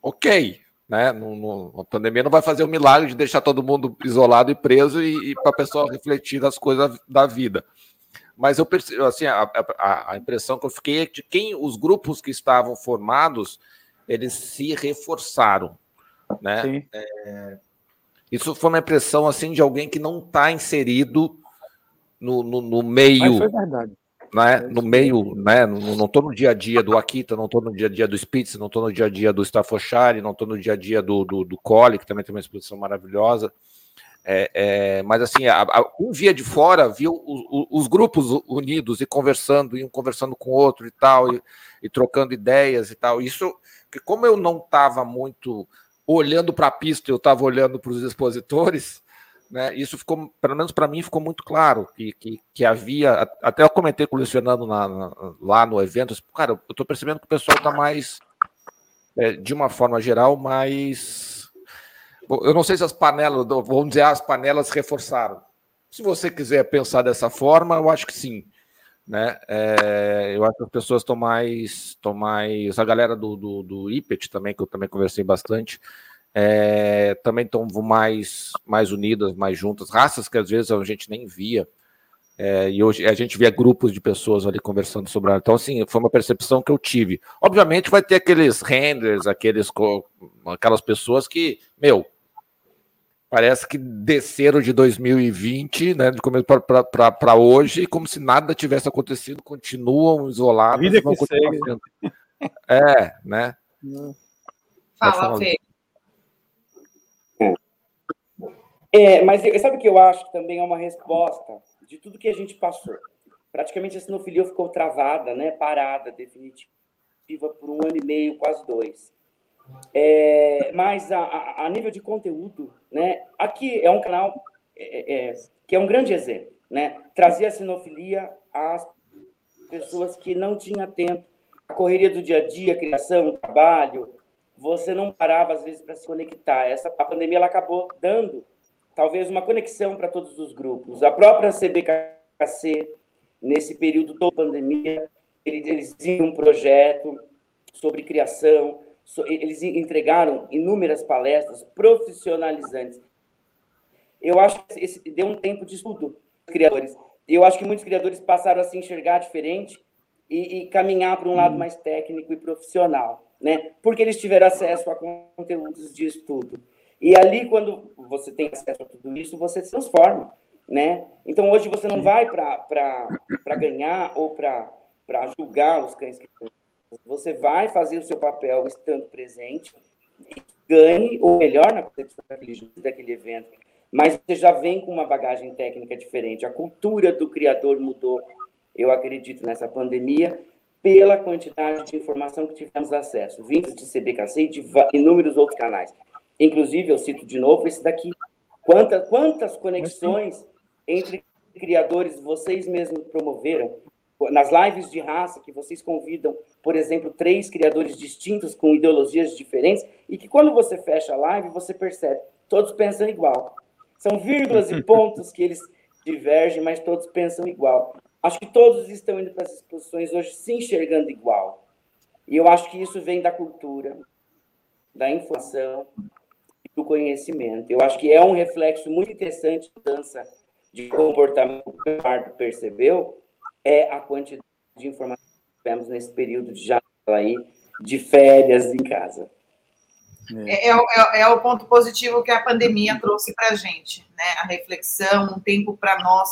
ok, né? Não, não, a pandemia não vai fazer o milagre de deixar todo mundo isolado e preso e, e para a pessoa refletir das coisas da vida. Mas eu percebo, assim, a, a, a, impressão que eu fiquei é de quem os grupos que estavam formados, eles se reforçaram, né? É, isso foi uma impressão assim de alguém que não está inserido no, no, no meio. Mas foi verdade né, no meio, né, não estou no dia a dia do Akita, não estou no dia a dia do Spitz, não estou no dia a dia do Staffordshire, não estou no dia a dia do, do, do Cole, que também tem uma exposição maravilhosa. É, é, mas assim, a, a, um via de fora viu os, os, grupos unidos e conversando, e um conversando com o outro e tal, e, e trocando ideias e tal. Isso, que como eu não estava muito olhando para a pista, eu estava olhando para os expositores, né, isso ficou, pelo menos para mim, ficou muito claro que, que, que, havia. Até eu comentei com o Luiz Fernando na, na, lá no evento, cara, eu estou percebendo que o pessoal está mais, é, de uma forma geral, mais. Eu não sei se as panelas, vamos dizer, as panelas reforçaram. Se você quiser pensar dessa forma, eu acho que sim. Né? É, eu acho que as pessoas estão mais, estão mais. A galera do, do, do IPET também, que eu também conversei bastante, é, também estão mais, mais unidas, mais juntas, raças que às vezes a gente nem via. É, e hoje a gente via grupos de pessoas ali conversando sobre ela. Então, assim, foi uma percepção que eu tive. Obviamente, vai ter aqueles renders, aqueles, aquelas pessoas que, meu, parece que desceram de 2020, né, de começo para hoje, como se nada tivesse acontecido, continuam isolados. Vida que segue. É, né? Fala, Fê. É, mas sabe o que eu acho que também é uma resposta de tudo que a gente passou? Praticamente a sinofilia ficou travada, né, parada, definitiva, por um ano e meio, quase dois. É, mas a, a, a, nível de conteúdo, né, aqui é um canal é, é, que é um grande exemplo, né, trazer a sinofilia às pessoas que não tinham tempo, a correria do dia a dia, criação, trabalho, você não parava às vezes para se conectar. Essa a pandemia ela acabou dando talvez uma conexão para todos os grupos. A própria CBKC, nesse período da pandemia, eles tinham um projeto sobre criação, eles entregaram inúmeras palestras profissionalizantes. Eu acho que esse deu um tempo de estudo criadores. Eu acho que muitos criadores passaram a se enxergar diferente e, e caminhar para um lado mais técnico e profissional, né? Porque eles tiveram acesso a conteúdos de estudo. E ali, quando você tem acesso a tudo isso, você se transforma, né? Então, hoje você não vai para ganhar ou para julgar os cães que Você vai fazer o seu papel estando presente, ganhe ou melhor na daquele, daquele evento, mas você já vem com uma bagagem técnica diferente. A cultura do criador mudou, eu acredito, nessa pandemia, pela quantidade de informação que tivemos acesso, vindos de CBKC e de inúmeros outros canais. Inclusive, eu cito de novo esse daqui. Quantas, quantas conexões entre criadores vocês mesmos promoveram? Nas lives de raça que vocês convidam, por exemplo, três criadores distintos com ideologias diferentes, e que quando você fecha a live, você percebe, todos pensam igual. São vírgulas e pontos que eles divergem, mas todos pensam igual. Acho que todos estão indo para as exposições hoje se enxergando igual. E eu acho que isso vem da cultura, da informação, do conhecimento. Eu acho que é um reflexo muito interessante da mudança de comportamento que o Eduardo percebeu, é a quantidade de informação que tivemos nesse período de já aí, de férias em casa. É, é, é, é, o ponto positivo que a pandemia trouxe para a gente, né? A reflexão, um tempo para nós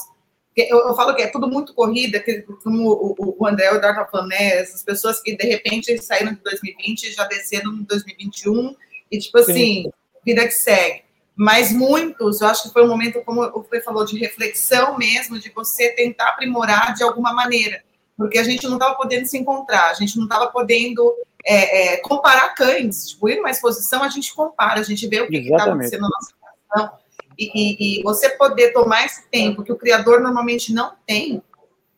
Eu, eu, falo que é tudo muito corrida, que, como o, o André o Eduardo tá falando, né? Essas pessoas que de repente saíram de 2020 e já desceram em 2021, e tipo assim, Sim. vida que segue. Mas muitos, eu acho que foi um momento, como o Fê falou, de reflexão mesmo, de você tentar aprimorar de alguma maneira, porque a gente não estava podendo se encontrar, a gente não estava podendo é, é, comparar cães. Tipo, ir numa exposição, a gente compara, a gente vê o que está acontecendo na nossa situação e, e, e, você poder tomar esse tempo que o criador normalmente não tem,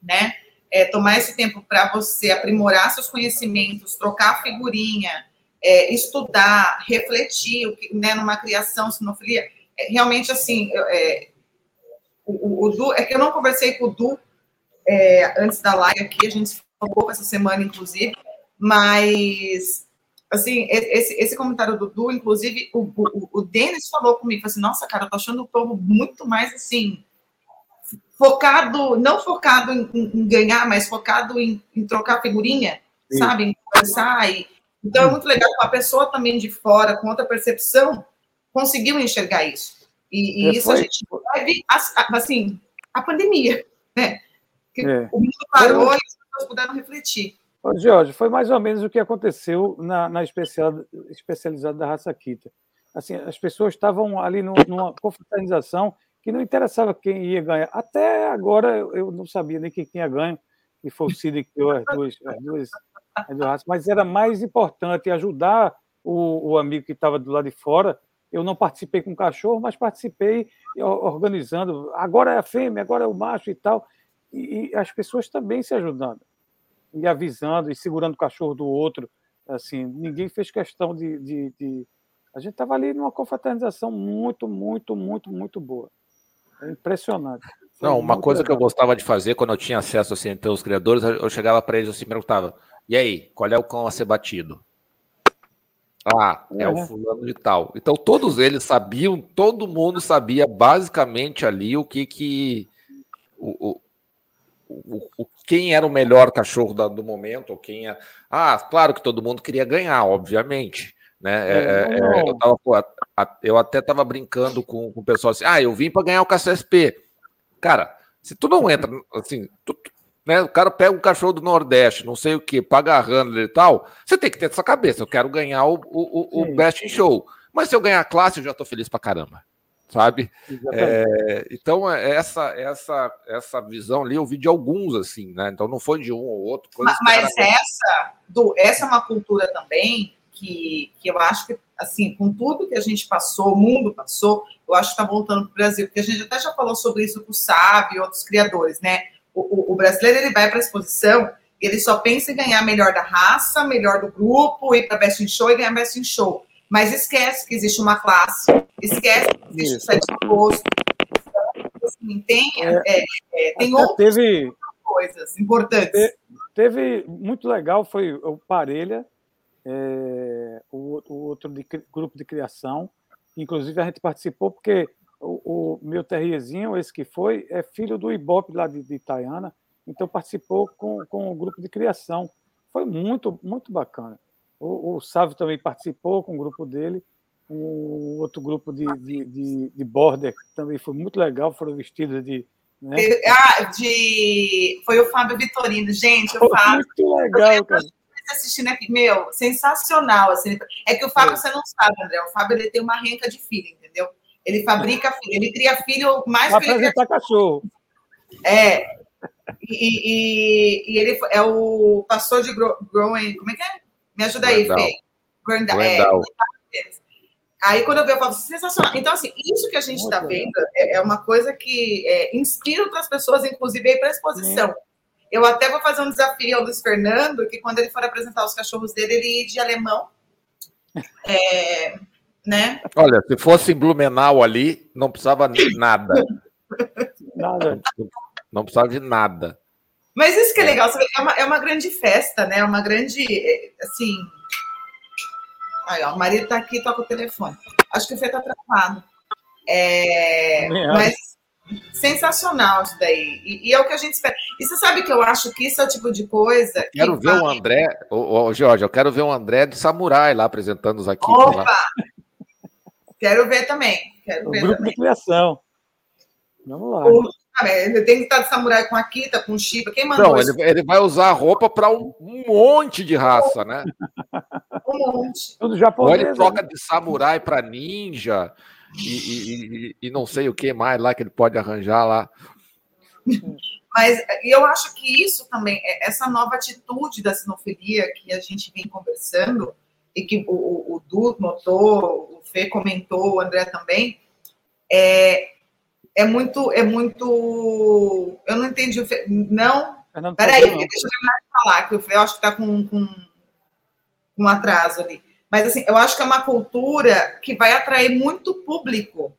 né? É, tomar esse tempo para você aprimorar seus conhecimentos, trocar figurinha, é, estudar, refletir, né, numa criação sinofilia, é, realmente assim, é, o, o, o, Du, é que eu não conversei com o Du é, antes da live aqui, a gente falou essa semana, inclusive, mas assim, esse, esse comentário do Dudu, inclusive, o, o, o Denis falou comigo, assim, nossa, cara, eu tô achando o povo muito mais, assim, focado, não focado em, em ganhar, mas focado em, em trocar figurinha, Sim. sabe, em conversar, e, então é muito legal a pessoa também de fora, com outra percepção, conseguiu enxergar isso, e, e isso foi. a gente deve, assim, a pandemia, né, que é. o mundo parou e as pessoas puderam refletir. Ô, Jorge, foi mais ou menos o que aconteceu na, na especial, especializada da raça Kita. Assim, as pessoas estavam ali no, numa confraternização que não interessava quem ia ganhar. Até agora eu não sabia nem quem tinha ganho, e foi o Cid que deu as duas, as duas, mas era mais importante ajudar o, o amigo que estava do lado de fora. Eu não participei com o cachorro, mas participei organizando. Agora é a fêmea, agora é o macho e tal. E, e as pessoas também se ajudando e avisando e segurando o cachorro do outro. Assim, ninguém fez questão de. de, de... A gente estava ali numa confraternização muito, muito, muito, muito boa. É impressionante. Foi Não, uma coisa legal. que eu gostava de fazer quando eu tinha acesso assim, entre os criadores, eu chegava para eles assim, perguntava: e aí, qual é o cão a ser batido? Ah, é, é o fulano de tal. Então todos eles sabiam, todo mundo sabia basicamente ali o que que o, o, o, quem era o melhor cachorro da, do momento, ou quem é. Ah, claro que todo mundo queria ganhar, obviamente. Né? É, é, é eu, tava, pô, eu, até estava brincando com, com, o pessoal assim: ah, eu vim para ganhar o KCSP. Cara, se tu não entra, assim, tu, né, o cara pega um cachorro do Nordeste, não sei o que, paga a handler e tal, você tem que ter essa cabeça: eu quero ganhar o, o, o Best in Show. Mas se eu ganhar a classe, eu já estou feliz para caramba sabe? É, então, é, essa, essa, essa visão ali eu vi de alguns, assim, né? Então não foi de um ou outro. Mas, mas essa, do, essa é uma cultura também que, que eu acho que, assim, com tudo que a gente passou, o mundo passou, eu acho que está voltando para o Brasil, porque a gente até já falou sobre isso com o Sábio e outros criadores, né? O, o, o brasileiro ele vai para a exposição ele só pensa em ganhar melhor da raça, melhor do grupo, ir para Best in Show e ganhar Best in Show mas esquece que existe uma classe, esquece que existe o sexo oposto. Assim, tem, é, é, é tem outras teve, coisas importantes. Teve, muito legal, foi o Parelha, é, o, o, outro de, grupo de criação, inclusive a gente participou porque o, o meu terrierzinho, esse que foi, é filho do Ibope lá de, de Itaiana, então participou com, com o grupo de criação. Foi muito, muito bacana. O, o Sávio também participou com o grupo dele. Um outro grupo de, de, de, de border também foi muito legal, foram vestidos de. Né? Ah, de... Foi o Fábio Vitorino. Gente, o Fábio. Muito legal, cara assistindo aqui, meu, sensacional. Assim. É que o Fábio, é. você não sabe, André, o Fábio ele tem uma renca de entendeu? Ele fabrica filho, ele cria filho mais Vai apresentar cachorro. É. E, e, e, ele é o pastor de Growing, como é que é? Me ajuda aí, Fê. Grandal. É, aí quando eu vejo, eu falo, sensacional. Então, assim, isso que a gente está vendo é, é, uma coisa que é, inspira outras pessoas, inclusive, aí para a exposição. Eu até vou fazer um desafio ao Luiz Fernando, que quando ele for apresentar os cachorros dele, ele ir de alemão. É, né? Olha, se fosse em Blumenau ali, não precisava de nada. nada. Não precisava de nada. Mas isso que é, é. legal, é uma, é uma grande festa, né? É uma grande, é, assim... Aí, ó, o marido tá aqui, toca o telefone. Acho que o Fê tá travado. É, mas sensacional isso daí. E, e, é o que a gente espera. E você sabe que eu acho que isso é o tipo de coisa. Que quero ver vai... o André, ô, ô, Jorge, eu quero ver o André de samurai lá apresentando os aqui. Opa! Quero ver também. Quero o ver grupo também. de criação. Vamos lá. O, Ele tem que estar de samurai com a Kita, com o Shiba. Quem mandou Não, ele, ele, vai usar a roupa para um, monte de raça, né? Um monte. Tudo japonês. Ou ele troca né? de samurai para ninja e, e, e, não sei o que mais lá que ele pode arranjar lá. Mas eu acho que isso também, é, essa nova atitude da sinofilia que a gente vem conversando, e que o, o Du notou, o Fê comentou, o André também, é, é muito, é muito. Eu não entendi o Fê. Não. não Peraí, deixa eu terminar de falar, que o Fê eu acho que está com, com, um atraso ali. Mas assim, eu acho que é uma cultura que vai atrair muito público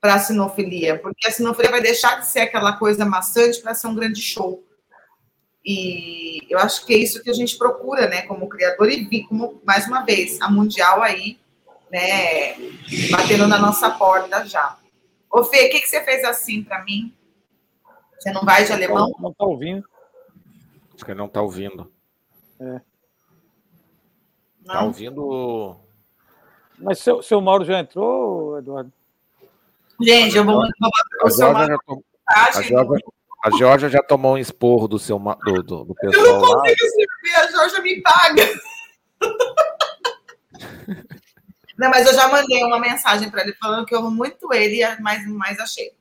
para a sinofilia, porque a sinofilia vai deixar de ser aquela coisa maçante para ser um grande show. E eu acho que é isso que a gente procura, né, como criador, e vi como, mais uma vez, a Mundial aí, né, batendo na nossa porta já. Ô, Fê, o que, que você fez assim para mim? Você não vai de alemão? Não está ouvindo. Acho que ele não está ouvindo. É. Está ouvindo. Mas seu, seu Mauro já entrou, Eduardo? Gente, eu vou. Já, tom... a, Jorge, a já tomou um esporro do seu do, do, do pessoal. Eu não consigo escrever, a Jorge me paga. Não, mas eu já mandei uma mensagem para ele falando que eu amo muito ele, mas mais achei.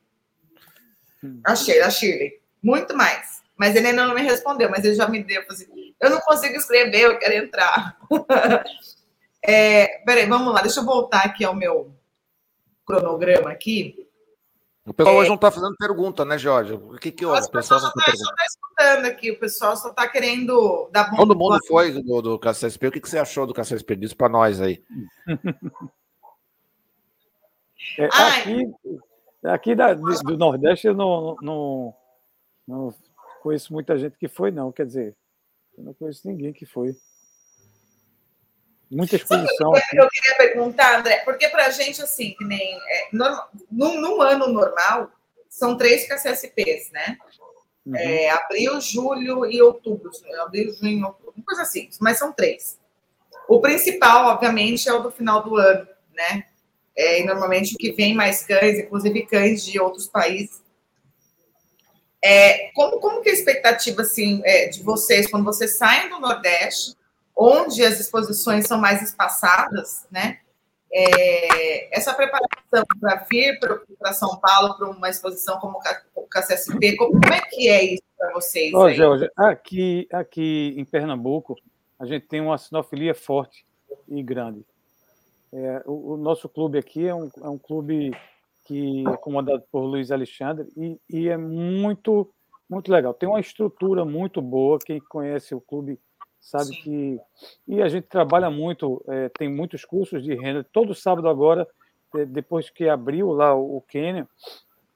Achei, a Shirley. Muito mais. Mas ele ainda não me respondeu, mas ele já me deu. Assim, eu não consigo escrever, eu quero entrar. é, peraí, vamos lá, deixa eu voltar aqui ao meu cronograma aqui. O pessoal é, hoje não está fazendo pergunta, né, Jorge? O que que houve? O pessoal só está tá escutando aqui, o pessoal só está querendo dar bom. Todo mundo foi do, do KCSP. O que, que você achou do KCSP? Diz para nós aí. É, aqui aqui da, do Nordeste eu não, não, não conheço muita gente que foi, não. Quer dizer, eu não conheço ninguém que foi. Muita exposição. Sabe eu queria perguntar, André, porque para a gente, assim, que nem. É, normal, num, num, ano normal, são três KCSPs, né? Uhum. É, abril, julho e outubro. Abril, junho, outubro, uma coisa assim, mas são três. O principal, obviamente, é o do final do ano, né? É, e normalmente o que vem mais cães, inclusive cães de outros países. É, como, como que é a expectativa assim, é, de vocês quando vocês saem do Nordeste onde as exposições são mais espaçadas, né? É, essa preparação para vir para São Paulo para uma exposição como o KCSP, como, é que é isso para vocês? Ô, Jorge, aqui, aqui em Pernambuco, a gente tem uma sinofilia forte e grande. É, o, o, nosso clube aqui é um, é um clube que é comandado por Luiz Alexandre e, e é muito, muito legal. Tem uma estrutura muito boa. Quem conhece o clube sabe Sim. que e a gente trabalha muito, é, tem muitos cursos de renda. Todo sábado agora, é, depois que abriu lá o, o Quênia,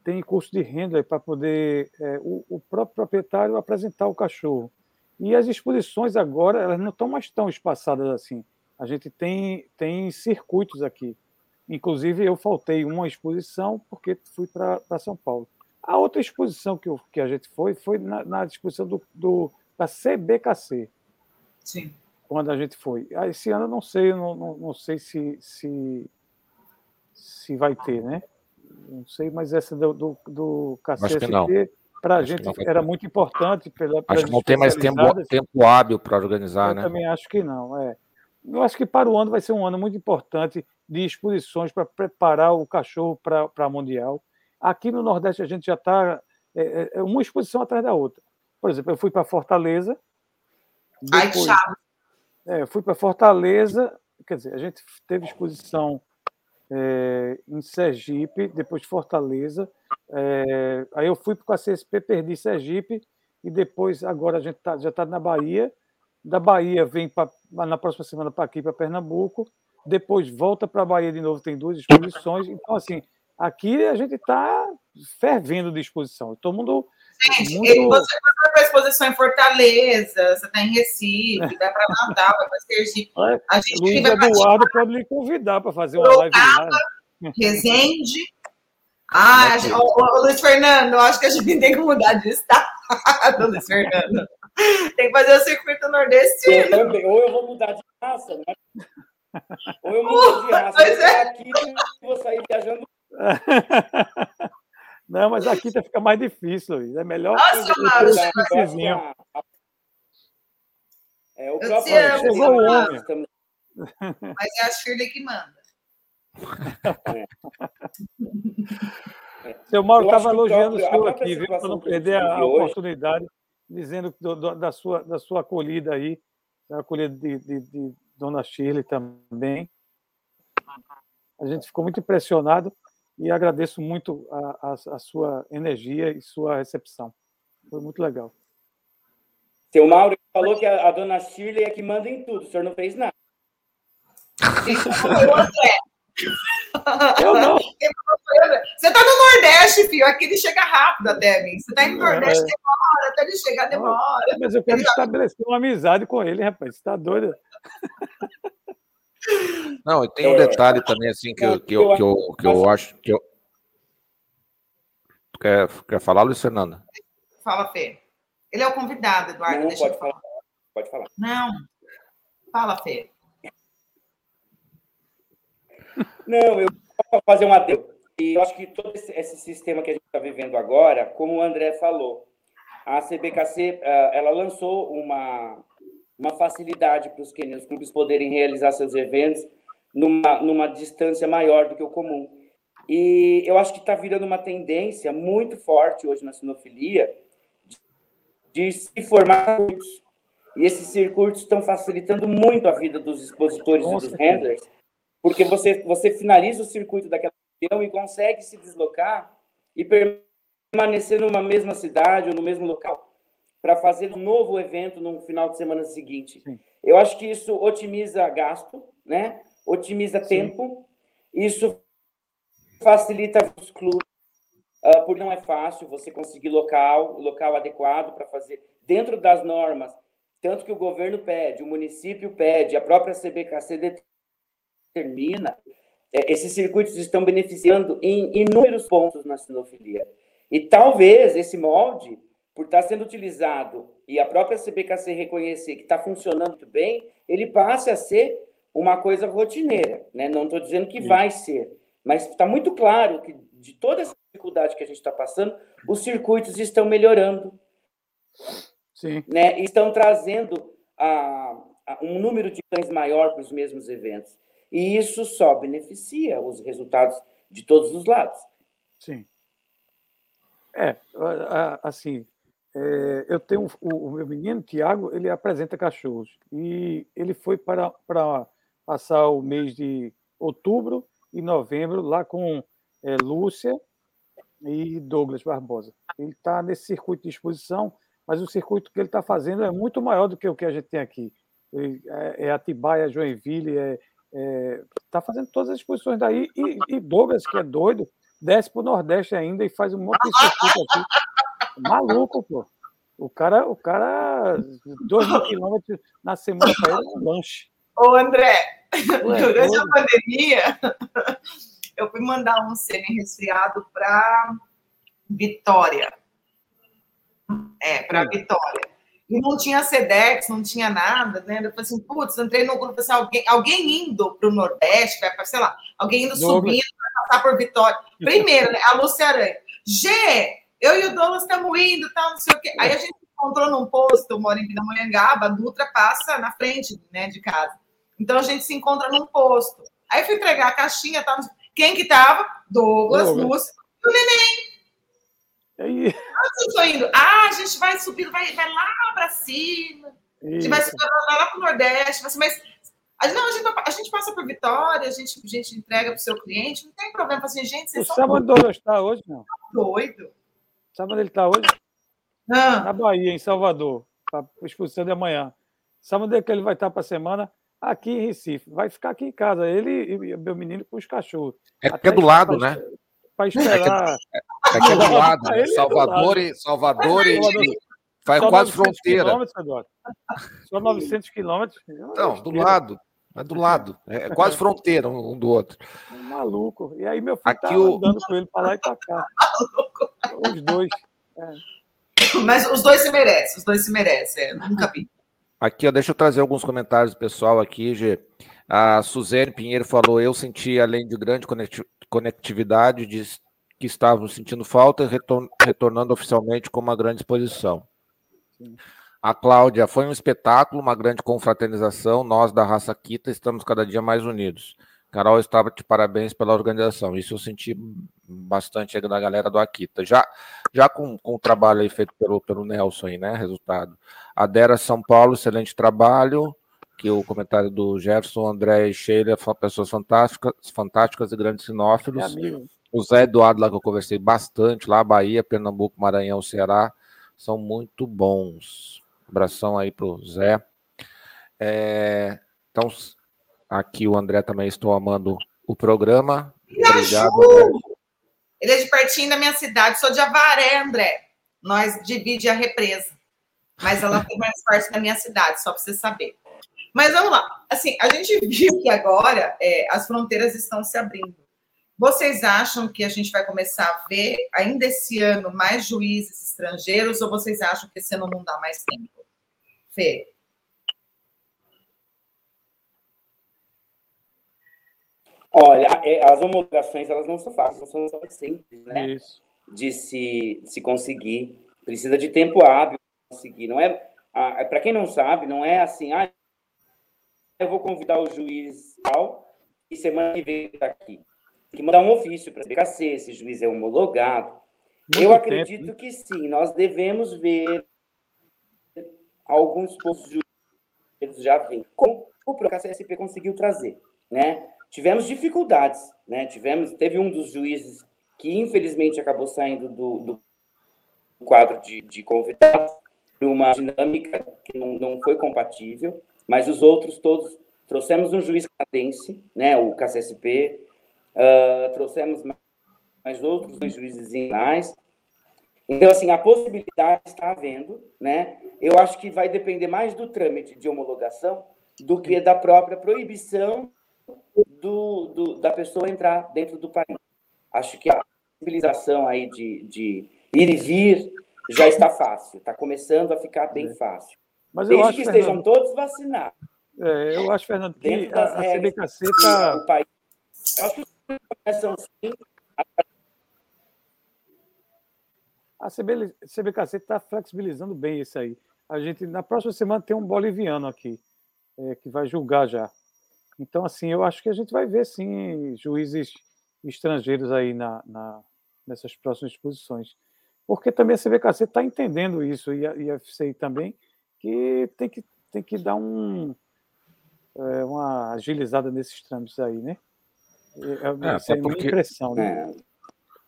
tem curso de renda para poder é, o, o, próprio proprietário apresentar o cachorro. E as exposições agora elas não estão mais tão espaçadas assim. A gente tem tem circuitos aqui. Inclusive eu faltei uma exposição porque fui para São Paulo. A outra exposição que, eu, que a gente foi foi na, na exposição do, do da CBKC, Sim. Quando a gente foi. Ah, esse ano eu não sei, eu não, não, não sei se, se, se vai ter, né? Não sei, mas essa do, do, do KCSP, para a gente era muito importante. Pela, acho que não tem mais tempo, tempo hábil para organizar, eu né? Eu também acho que não. É. Eu acho que para o ano vai ser um ano muito importante de exposições para preparar o cachorro para a Mundial. Aqui no Nordeste a gente já está é, é, é, uma exposição atrás da outra. Por exemplo, eu fui para Fortaleza, Ai, chato. É, eu fui para Fortaleza, quer dizer, a gente teve exposição é, em Sergipe, depois de Fortaleza. É, aí eu fui para a CSP, perdi Sergipe, e depois, agora a gente tá, já está na Bahia. Da Bahia vem pra, na próxima semana para aqui, para Pernambuco. Depois volta para a Bahia de novo, tem duas exposições. Então, assim, aqui a gente está fervendo de exposição. Todo mundo Gente, muito... você vai para exposição em Fortaleza, você está em Recife, vai para Natal, vai para Sergipe. A gente Luiz Eduardo pode lhe convidar para fazer uma live lá. Resende. Ah, gente, ô, Luiz Fernando, acho que a gente tem que mudar de estado, Luiz Fernando. Tem que fazer o circuito nordestino. Eu ou eu vou mudar de raça, né? Ou eu mudo de raça. Pois é. aqui e vou sair viajando. Não, mas aqui tá fica mais difícil, Luiz. É melhor Nossa, fazer É, o próprio chegou o homem. Mas é a Shirley que manda. Seu Mauro estava elogiando o senhor aqui, viu? Para não perder a, a oportunidade, dizendo do, do, da, sua, da sua acolhida aí, da acolhida de, de, de Dona Shirley também. A gente ficou muito impressionado e agradeço muito a, a, a sua energia e sua recepção. Foi muito legal. Seu Mauro falou que a, a dona Shirley é que manda em tudo, o senhor não fez nada. Eu não. Você tá no Nordeste, filho. Aqui ele chega rápido até mim. Você tá no Nordeste, é. demora. Até ele chegar, demora. Mas eu quero ele estabelecer uma amizade com ele, rapaz. Você tá doido? Não, e tem um detalhe também, assim, que, eu, que, eu, que, eu, que eu acho que eu. Quer, quer falar, Luiz Fernanda? Fala, Fê. Ele é o convidado, Eduardo. Não, pode falar. falar. Pode falar. Não. Fala, Fê. Não, eu vou fazer um adendo. E eu acho que todo esse, esse sistema que a gente está vivendo agora, como o André falou, a CBKC eh, ela lançou uma, uma facilidade para os clubes poderem realizar seus eventos numa, numa distância maior do que o comum. E eu acho que está virando uma tendência muito forte hoje na sinofilia de, de se formar circuitos. E esses circuitos estão facilitando muito a vida dos expositores Nossa, e dos handlers, porque você, você finaliza o circuito daquela região e consegue se deslocar e permanecer numa mesma cidade ou no mesmo local para fazer um novo evento no final de semana seguinte. Sim. Eu acho que isso otimiza gasto, né? otimiza Sim. tempo, isso facilita os clubes, uh, porque não é fácil você conseguir local, local adequado para fazer dentro das normas, tanto que o governo pede, o município pede, a própria CBKC determina, é, esses circuitos estão beneficiando em inúmeros pontos na sinofilia. E talvez esse molde, por estar sendo utilizado e a própria CBKC reconhecer que está funcionando muito bem, ele passe a ser uma coisa rotineira. Né? Não estou dizendo que Sim. vai ser, mas está muito claro que de toda essa dificuldade que a gente está passando, os circuitos estão melhorando. Sim. Né? Estão trazendo a, a um número de cães maior para os mesmos eventos. E isso só beneficia os resultados de todos os lados. Sim. É, assim, é, eu tenho o, o, meu menino, Tiago, ele apresenta cachorros. E ele foi para, para passar o mês de outubro e novembro lá com é, Lúcia e Douglas Barbosa. Ele está nesse circuito de exposição, mas o circuito que ele está fazendo é muito maior do que o que a gente tem aqui. Ele, é, é Atibaia, Joinville, é, está é, fazendo todas as exposições daí. E, e, Douglas, que é doido, desce para o Nordeste ainda e faz um monte de circuito aqui. Maluco, pô. O cara, o cara, dois mil quilômetros na semana para ele é um lanche. Ô, André, Ué, durante a pandemia, eu fui mandar um semi-resfriado para Vitória. É, para Vitória e não tinha SEDEX, não tinha nada, né? Eu falei assim, putz, entrei no grupo, assim, alguém, alguém indo para o Nordeste, para, sei lá, alguém indo subindo para passar por Vitória. Primeiro, né? A Lúcia Aranha. G, eu e o Douglas estamos indo, tal, não sei o quê. Aí a gente encontrou num posto, eu moro em Pindamonhangaba, a Dutra passa na frente né, de casa. Então a gente se encontra num posto. Aí fui entregar a caixinha, tal, quem que tava? Douglas, Douglas. Lúcia e o neném. Aí... Onde indo? Ah, a gente vai subir, vai, vai lá para cima. A gente vai subir lá, lá para o Nordeste. Mas, mas não, a gente, a gente, passa por Vitória, a gente, a gente entrega para o seu cliente, não tem problema. Assim, gente, vocês o sábado onde está hoje, não? Tá doido. Sábado ele está hoje? Ah. Na Bahia, em Salvador, para a exposição de amanhã. Sábado é que ele vai estar para a semana aqui em Recife. Vai ficar aqui em casa, ele e meu menino com os cachorros. É porque é do lado, né? para esperar. É aqui é do lado, né? Salvador e Salvador e faz quase fronteira. Só 900 quilômetros. Não, do lado. É do lado. É quase fronteira um do outro. É maluco. E aí meu filho Aqui tá o... andando com ele para lá e para cá. Os dois. É. Mas os dois se merecem, os dois se merecem. É, nunca vi. Aqui, ó, deixa eu trazer alguns comentários do pessoal aqui, Gê. A Suzane Pinheiro falou: Eu senti, além de grande conectividade, de que estávamos sentindo falta, retornando oficialmente com uma grande exposição. Sim. A Cláudia, foi um espetáculo, uma grande confraternização. Nós da raça Kita estamos cada dia mais unidos. Carol, estava de parabéns pela organização. Isso eu senti bastante da galera do Akita. Já, já com, com o trabalho aí feito pelo, pelo Nelson aí, né? Resultado. Adera São Paulo, excelente trabalho. Que o comentário do Jefferson, André e Sheila, pessoas fantásticas, fantásticas e grandes sinófilos. É o Zé Eduardo, lá que eu conversei bastante, lá, Bahia, Pernambuco, Maranhão, Ceará, são muito bons. Abração aí pro Zé. É, então, aqui o André também estou amando o programa. Obrigado. Ele é de pertinho da minha cidade, sou de Avaré, André. Nós divide a represa. Mas ela tem mais parte da minha cidade, só para você saber. Mas vamos lá. Assim, a gente viu que agora é, as fronteiras estão se abrindo. Vocês acham que a gente vai começar a ver ainda esse ano mais juízes estrangeiros ou vocês acham que esse ano não dá mais tempo? Fê. Olha, é, as homologações elas não são fáceis, não são simples, né? Isso. De se, de se conseguir. Precisa de tempo hábil para conseguir. Não é, é para quem não sabe, não é assim, ah, eu vou convidar o juiz tal e semana que vem está aqui que mandar um ofício para a BKC, esse juiz é homologado. Muito eu acredito tempo. Que sim, nós devemos ver alguns postos juízes já vêm. Como o próprio CSP conseguiu trazer, né? Tivemos dificuldades, né? Tivemos, teve um dos juízes que infelizmente acabou saindo do, do quadro de, de convidados por uma dinâmica que não, não foi compatível, mas os outros todos trouxemos um juiz canadense, né? O KCSP, Uh, trouxemos mais outros dois juízes mais. Então, assim, a possibilidade está havendo, né? Eu acho que vai depender mais do trâmite de homologação do que da própria proibição do, do da pessoa entrar dentro do país. Acho que a civilização aí de, de ir e vir já está fácil, está começando a ficar bem é. fácil. Mas Desde acho, que estejam Fernando, todos vacinados. É, eu acho, Fernando, que a, a CBKC está... Eu acho que começam sim a CBKC está flexibilizando bem isso aí. A gente, na próxima semana, tem um boliviano aqui, é, que vai julgar já. Então, assim, eu acho que a gente vai ver, sim, juízes estrangeiros aí na, na nessas próximas exposições. Porque também a CBKC está entendendo isso, e a, e a FCI também, que tem que, tem que dar um, é, uma agilizada nesses trâmites aí, né? É, é, é porque, impressão, né?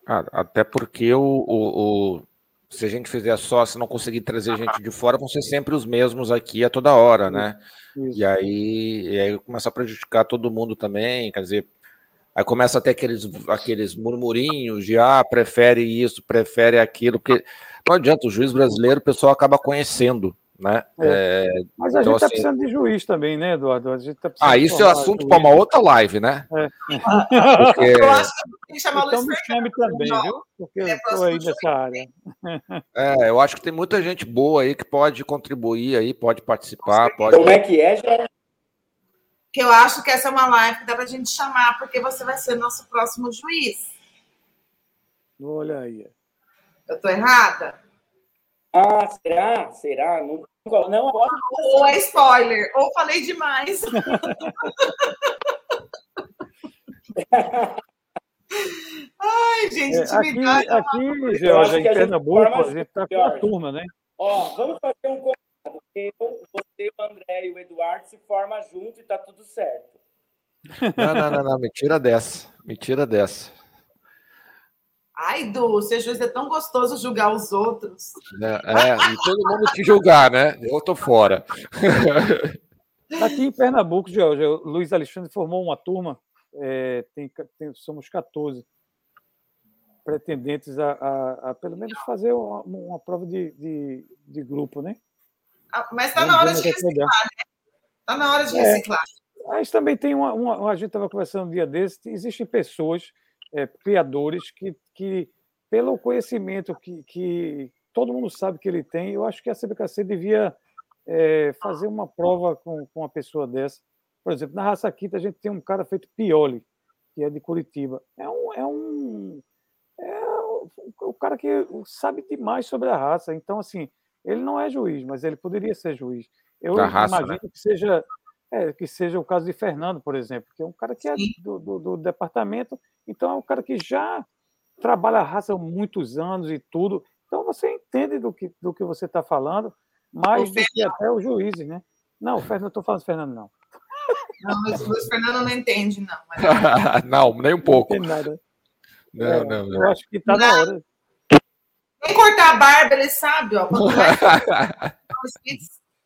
Ah, até porque o, o, o, se a gente fizer só, se não conseguir trazer gente de fora, vão ser sempre os mesmos aqui a toda hora, né? Isso. E aí, e aí começa a prejudicar todo mundo também, quer dizer, aí começa até aqueles, aqueles murmurinhos de ah, prefere isso, prefere aquilo, porque não adianta, o juiz brasileiro o pessoal acaba conhecendo, né? É. É, Mas a então, gente está assim... precisando de juiz também, né, Eduardo? A gente tá ah, isso é assunto para uma outra live, né? É. Porque... Eu acho que tem que chamar então chame também, viu? Porque eu estou aí nessa área. É, eu acho que tem muita gente boa aí que pode contribuir aí, pode participar. Pode... Como é que é, já? Que eu acho que essa é uma live que dá para a gente chamar, porque você vai ser nosso próximo juiz. Olha aí. Eu estou errada? Ah, será? Será? Não, não agora. Ou é spoiler, ou falei demais. Ai, gente, é, aqui, aqui Georgia, em Pernambuco, a gente está com a turma, né? Ó, vamos fazer um combinado. Eu, você, o André e o Eduardo se formam junto e tá tudo certo. Não, não, não, não, me tira dessa. Me tira dessa. Ai, Du, ser juiz é tão gostoso julgar os outros. É, é e todo mundo te julgar, né? Eu tô fora. Aqui em Pernambuco, Jorge, o Luiz Alexandre formou uma turma, é, tem, tem, somos 14 pretendentes a, a, a, pelo menos fazer uma, uma prova de, de, de, grupo, né? Ah, mas está na hora de reciclar, né? Está na hora de é, reciclar. Mas também tem uma, uma a gente estava conversando um dia desse, existem pessoas é, criadores que, que, pelo conhecimento que, que todo mundo sabe que ele tem, eu acho que a CBKC devia é, fazer uma prova com, com uma pessoa dessa. Por exemplo, na Raça Quinta a gente tem um cara feito Pioli, que é de Curitiba. É um, é um, é o cara que sabe demais sobre a raça. Então, assim, ele não é juiz, mas ele poderia ser juiz. Eu raça, imagino né? que seja é, que seja o caso de Fernando, por exemplo, que é um cara que é do, do, do, departamento, então é um cara que já trabalha a raça há muitos anos e tudo. Então você entende do que, do que você está falando, mais o do que até os juízes, né? Não, Fernando, não estou falando de Fernando, não. Não, mas o Fernando não entende, não. Mas... não, nem um pouco. Não nada. Não, é, não, não. Eu acho que está na hora. Nem cortar a barba, ele sabe, ó.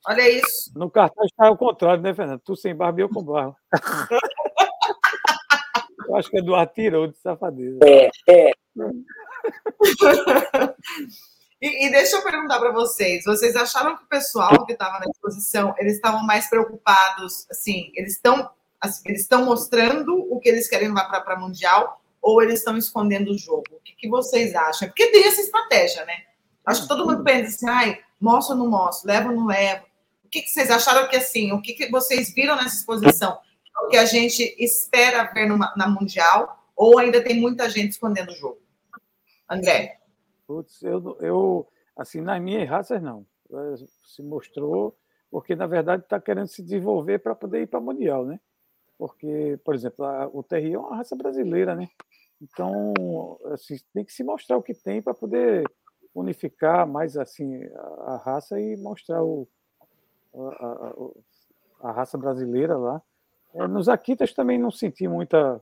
Olha isso. No cartão está ao contrário, né, Fernando? Tu sem barba e eu com barba. eu acho que é do atirou de safadeza. É, é. E, e, deixa eu perguntar para vocês, vocês acharam que o pessoal que estava na exposição, eles estavam mais preocupados, assim, eles estão assim, eles estão mostrando o que eles querem levar para mundial ou eles estão escondendo o jogo? O que, que, vocês acham? Porque tem essa estratégia, né? Acho que todo mundo pensa assim, ai, mostro ou não mostro, levo ou não levo. Que, que vocês acharam que assim, o que, que vocês viram nessa exposição? O que a gente espera ver numa, na mundial ou ainda tem muita gente escondendo o jogo? André. Putz, eu, eu, assim, nas minhas raças, não. É, se mostrou, porque, na verdade, está querendo se desenvolver para poder ir para o Mundial, né? Porque, por exemplo, a, o TRI é uma raça brasileira, né? Então, assim, tem que se mostrar o que tem para poder unificar mais assim a, a raça e mostrar o, a, a, a raça brasileira lá. É, nos Akitas também não senti muita,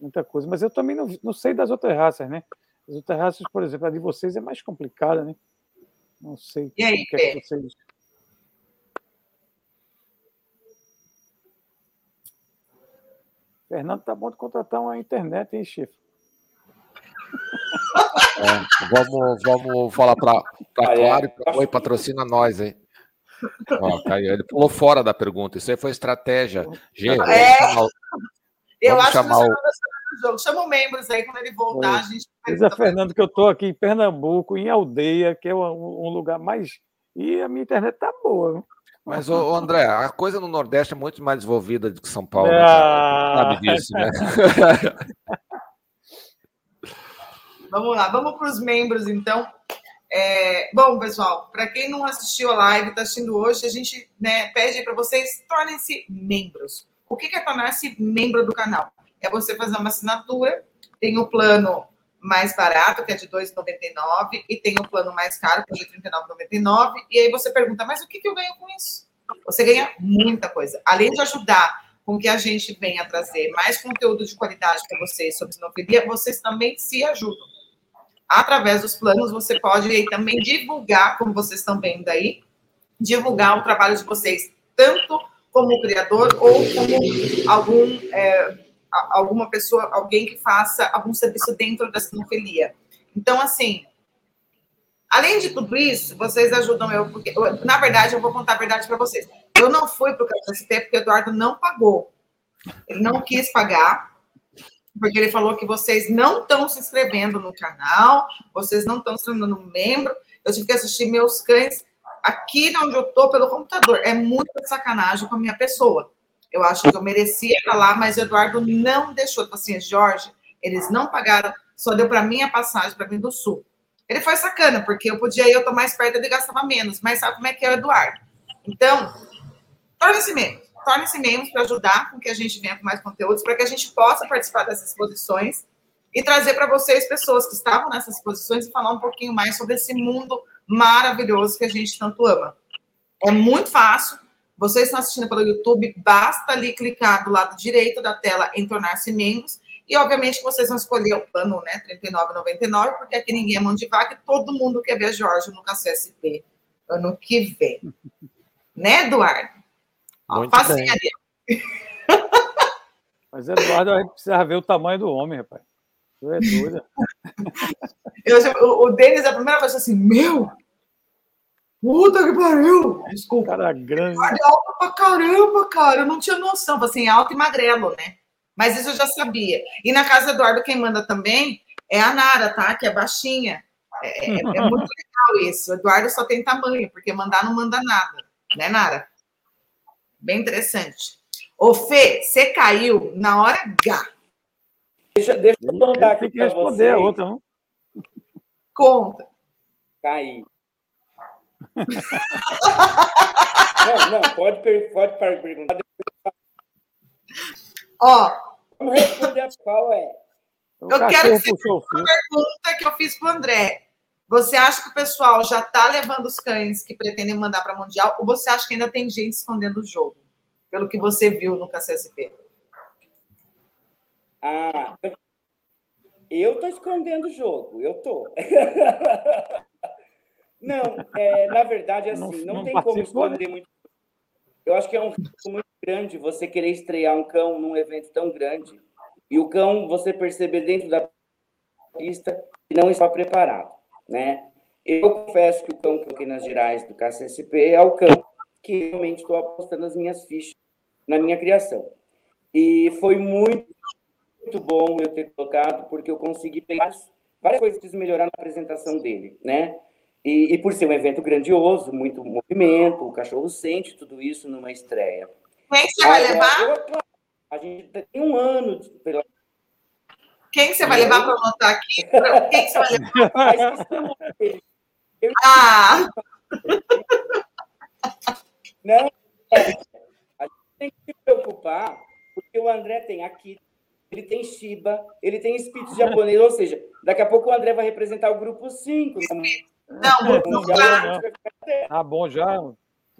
muita coisa, mas eu também não, não sei das outras raças, né? As outras raças, por exemplo, a de vocês é mais complicada, né? Não sei. E aí, o que é que vocês... Fernando, tá bom de contratar uma internet, hein, chefe? É, vamos, vamos falar para Claro e para patrocina nós, hein? Ó, Caio, ele pulou fora da pergunta. Isso aí foi estratégia. Gente, é. eu acho chamar que o jogo. Chama o membros aí, quando ele voltar, a gente. Diz a Fernando que eu estou aqui em Pernambuco, em Aldeia, que é um, lugar mais. E a minha internet tá boa. Mas, ô, André, a coisa no Nordeste é muito mais desenvolvida do que São Paulo. Né, ah... Né? Sabe disso, né? vamos lá, vamos para os membros, então. É, bom, pessoal, para quem não assistiu a live, está assistindo hoje, a gente né, pede para vocês tornem-se membros. O que é tornar-se membro do canal? é você fazer uma assinatura. Tem o plano mais barato, que é de R$ 2,99, e tem o plano mais caro, que é de R$ 39,99. E aí você pergunta, mas o que, eu ganho com isso? Você ganha muita coisa. Além de ajudar com que a gente venha trazer mais conteúdo de qualidade para vocês sobre sinofilia, vocês também se ajudam. Através dos planos, você pode também divulgar, como vocês estão vendo aí, divulgar o trabalho de vocês, tanto como criador ou como algum é, alguma pessoa, alguém que faça algum serviço dentro da sinofilia. Então, assim, além de tudo isso, vocês ajudam eu, porque, eu, na verdade, eu vou contar a verdade para vocês. Eu não fui para o KST porque o Eduardo não pagou. Ele não quis pagar, porque ele falou que vocês não estão se inscrevendo no canal, vocês não estão se tornando membro. Eu tive que assistir meus cães aqui onde eu estou pelo computador. É muita sacanagem com a minha pessoa. Eu acho que eu merecia estar lá, mas o Eduardo não deixou. Tipo assim, Jorge, eles não pagaram, só deu para mim a passagem para vir do Sul. Ele foi sacana, porque eu podia ir, eu tô mais perto, ele gastava menos. Mas sabe como é que é o Eduardo? Então, torne-se membro. Torne-se membro para ajudar com que a gente venha com mais conteúdos, para que a gente possa participar dessas exposições e trazer para vocês pessoas que estavam nessas exposições e falar um pouquinho mais sobre esse mundo maravilhoso que a gente tanto ama. É muito fácil, vocês estão assistindo pelo YouTube, basta ali clicar do lado direito da tela em tornar-se membros. E, obviamente, vocês vão escolher o plano, né? R$ 39,99, porque aqui ninguém é mão de vaca e todo mundo quer ver Jorge no KCSP ano que vem. né, Eduardo? Ó, facinha ali. Mas, Eduardo, a gente precisa ver o tamanho do homem, rapaz. Tu é doida. O, Denis, a primeira vez, assim, meu, Puta que pariu! Desculpa. Cara grande. É alto pra caramba, cara. Eu não tinha noção. Assim, alto e magrelo, né? Mas isso eu já sabia. E na casa do Eduardo, quem manda também é a Nara, tá? Que é baixinha. É, é, é muito legal isso. O Eduardo só tem tamanho, porque mandar não manda nada. Né, Nara? Bem interessante. Ô, Fê, você caiu na hora H. Deixa, deixa eu mandar aqui Tem que responder a outra, não? Conta. Caí. não, não, pode, pode perguntar. Ó. Vamos responder a qual é. Eu quero que você uma pergunta que eu fiz para o André. Você acha que o pessoal já está levando os cães que pretendem mandar para Mundial ou você acha que ainda tem gente escondendo o jogo? Pelo que você viu no KCSP. Ah, eu estou escondendo o jogo, eu estou. não, é, na verdade, assim, não, não, não tem como né? esconder muito. Eu acho que é um risco muito grande você querer estrear um cão num evento tão grande e o cão você perceber dentro da pista que não está preparado, né? Eu confesso que o cão que eu coloquei nas Gerais do KCSP é o cão que realmente estou apostando as minhas fichas na minha criação. E foi muito muito bom eu ter colocado, porque eu consegui pegar várias coisas que melhorar na apresentação dele, né? E, e, por ser um evento grandioso, muito movimento, o cachorro sente tudo isso numa estreia. Quem você vai levar? Eu, a gente tem um ano pela. Quem você vai levar para anotar aqui? Quem você vai levar? ah! Não, é, a gente tem que se preocupar, porque o André tem aqui ele tem Shiba, ele tem espírito japonês, ou seja, daqui a pouco o André vai representar o grupo 5. Né? Não, não, não. Tá bom já.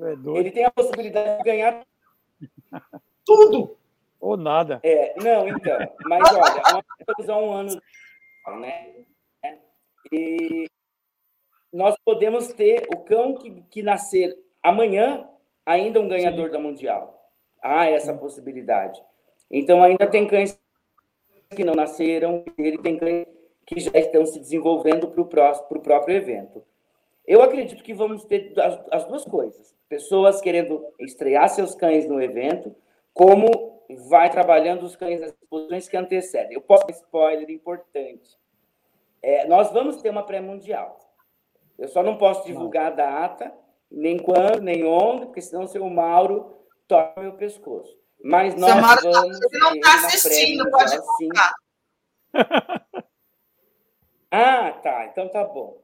É ele tem a possibilidade de ganhar tudo. Ou nada. É, não, então. Mas olha, nós estamos há um ano, né? E nós podemos ter o cão que, que nascer amanhã, ainda um ganhador Sim. da Mundial. Há essa possibilidade. Então, ainda tem cães que não nasceram, ele tem cães que já estão se desenvolvendo para o próprio evento. Eu acredito que vamos ter as, as, duas coisas: pessoas querendo estrear seus cães no evento, como vai trabalhando os cães nas posições que antecedem. Eu posso dar spoiler importante. É, nós vamos ter uma pré-mundial. Eu só não posso divulgar a data, nem quando, nem onde, porque senão o seu Mauro toca meu pescoço. Mas nós Samara, vamos. Você não está assistindo, pode contar. ah, tá. Então tá bom.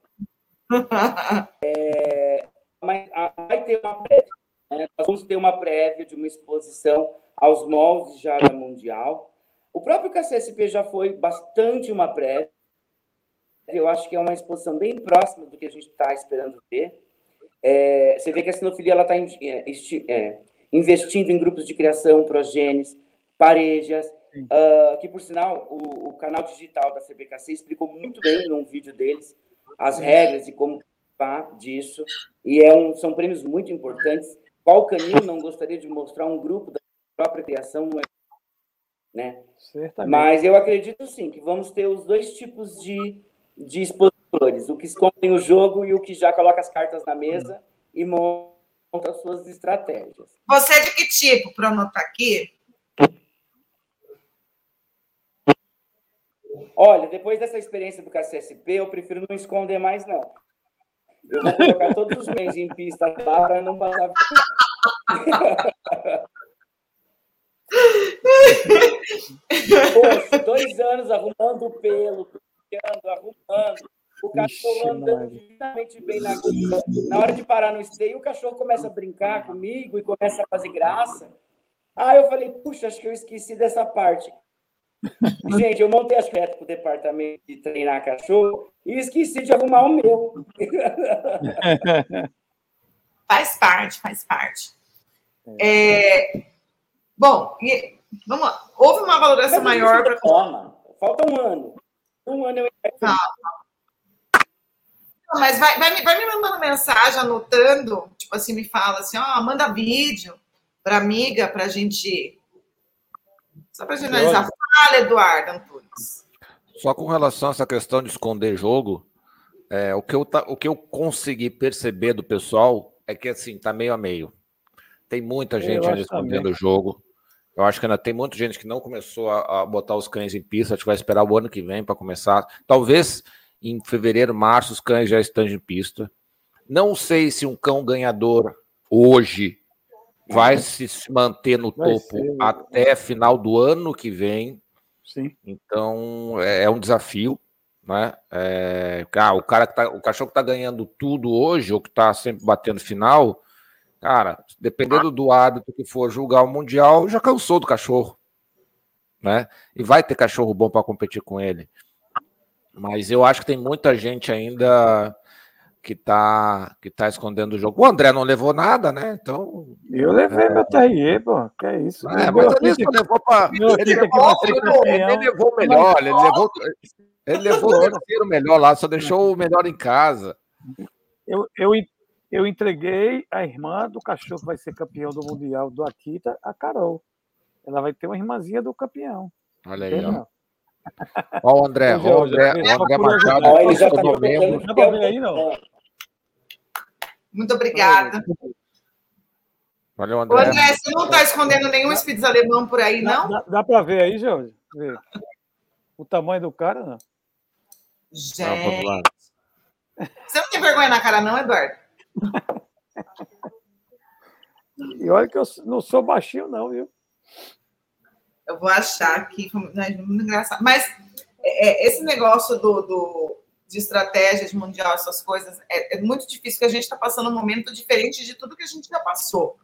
é, mas ah, vai ter uma prévia. Né? Nós vamos ter uma prévia de uma exposição aos moldes já da Mundial. O próprio KCSP já foi bastante uma prévia. Eu acho que é uma exposição bem próxima do que a gente está esperando ver. É, você vê que a sinofilia está é, investindo em grupos de criação, progênies, parejas, uh, que, por sinal, o, o, canal digital da CBKC explicou muito bem num vídeo deles as regras e como participar disso. E é um, são prêmios muito importantes. Qual canil não gostaria de mostrar um grupo da própria criação? Né? Certamente. Mas eu acredito, sim, que vamos ter os dois tipos de, de expositores. O que escondem o jogo e o que já coloca as cartas na mesa e mostra as suas estratégias. Você é de que tipo, para anotar aqui? Olha, depois dessa experiência do KCSP, eu prefiro não esconder mais, não. Eu vou colocar todos os meses em pista lá para não passar. Poxa, dois anos arrumando o pelo, arrumando, o cachorro andando divinamente bem na rua. Na hora de parar no esteio, o cachorro começa a brincar comigo e começa a fazer graça. Aí eu falei, puxa, acho que eu esqueci dessa parte. Gente, eu montei as para o departamento de treinar cachorro e esqueci de arrumar o meu. faz parte, faz parte. É... Bom, e... vamos lá. Houve uma valoração maior para. Falta um ano. Um ano eu. Tá. Mas vai, vai, vai, me mandando mensagem, anotando, tipo assim, me fala assim, ó, manda vídeo para amiga, para a gente. Só para gente analisar. Fala, Eduardo Antunes. Só com relação a essa questão de esconder jogo, é, o, que eu, o que eu consegui perceber do pessoal é que assim, tá meio a meio. Tem muita gente ainda escondendo o jogo. Eu acho que ainda tem muita gente que não começou a, a botar os cães em pista, a gente vai esperar o ano que vem para começar. Talvez em fevereiro, março, os cães já estão em pista. Não sei se um cão ganhador hoje vai se manter no vai topo ser. até final do ano que vem. Sim. Então é, é um desafio, né? É, ah, o cara que tá, o cachorro que tá ganhando tudo hoje, ou que tá sempre batendo final, cara, dependendo do hábito que for julgar o mundial, já cansou do cachorro, né? E vai ter cachorro bom para competir com ele. Mas eu acho que tem muita gente ainda que tá, que tá escondendo o jogo. O André não levou nada, né? Então. Eu levei meu TRE, pô. Que é isso? É, mas ele levou para. Ele, levou, ele levou o melhor, ele levou. Ele levou o terceiro melhor lá, só deixou o melhor em casa. Eu, eu, eu entreguei a irmã do cachorro que vai ser campeão do Mundial do Akita, a Carol. Ela vai ter uma irmãzinha do campeão. Olha aí, ó. Ó o André, o André, o André Machado. Ele já tá membro. Não dá pra ver aí, não. Muito obrigada. Valeu, André. Ô, André, você não está escondendo nenhum Spitz alemão por aí, não? Dá, dá, dá para ver aí, Jorge? Ver. O tamanho do cara, não? Gente. Você não tem vergonha na cara, não, Eduardo? E olha que eu não sou baixinho, não, viu? Eu vou achar aqui, né, muito engraçado. Mas é, é, esse negócio do, do, de estratégia de mundial, essas coisas, é, é muito difícil, porque a gente está passando um momento diferente de tudo que a gente já passou.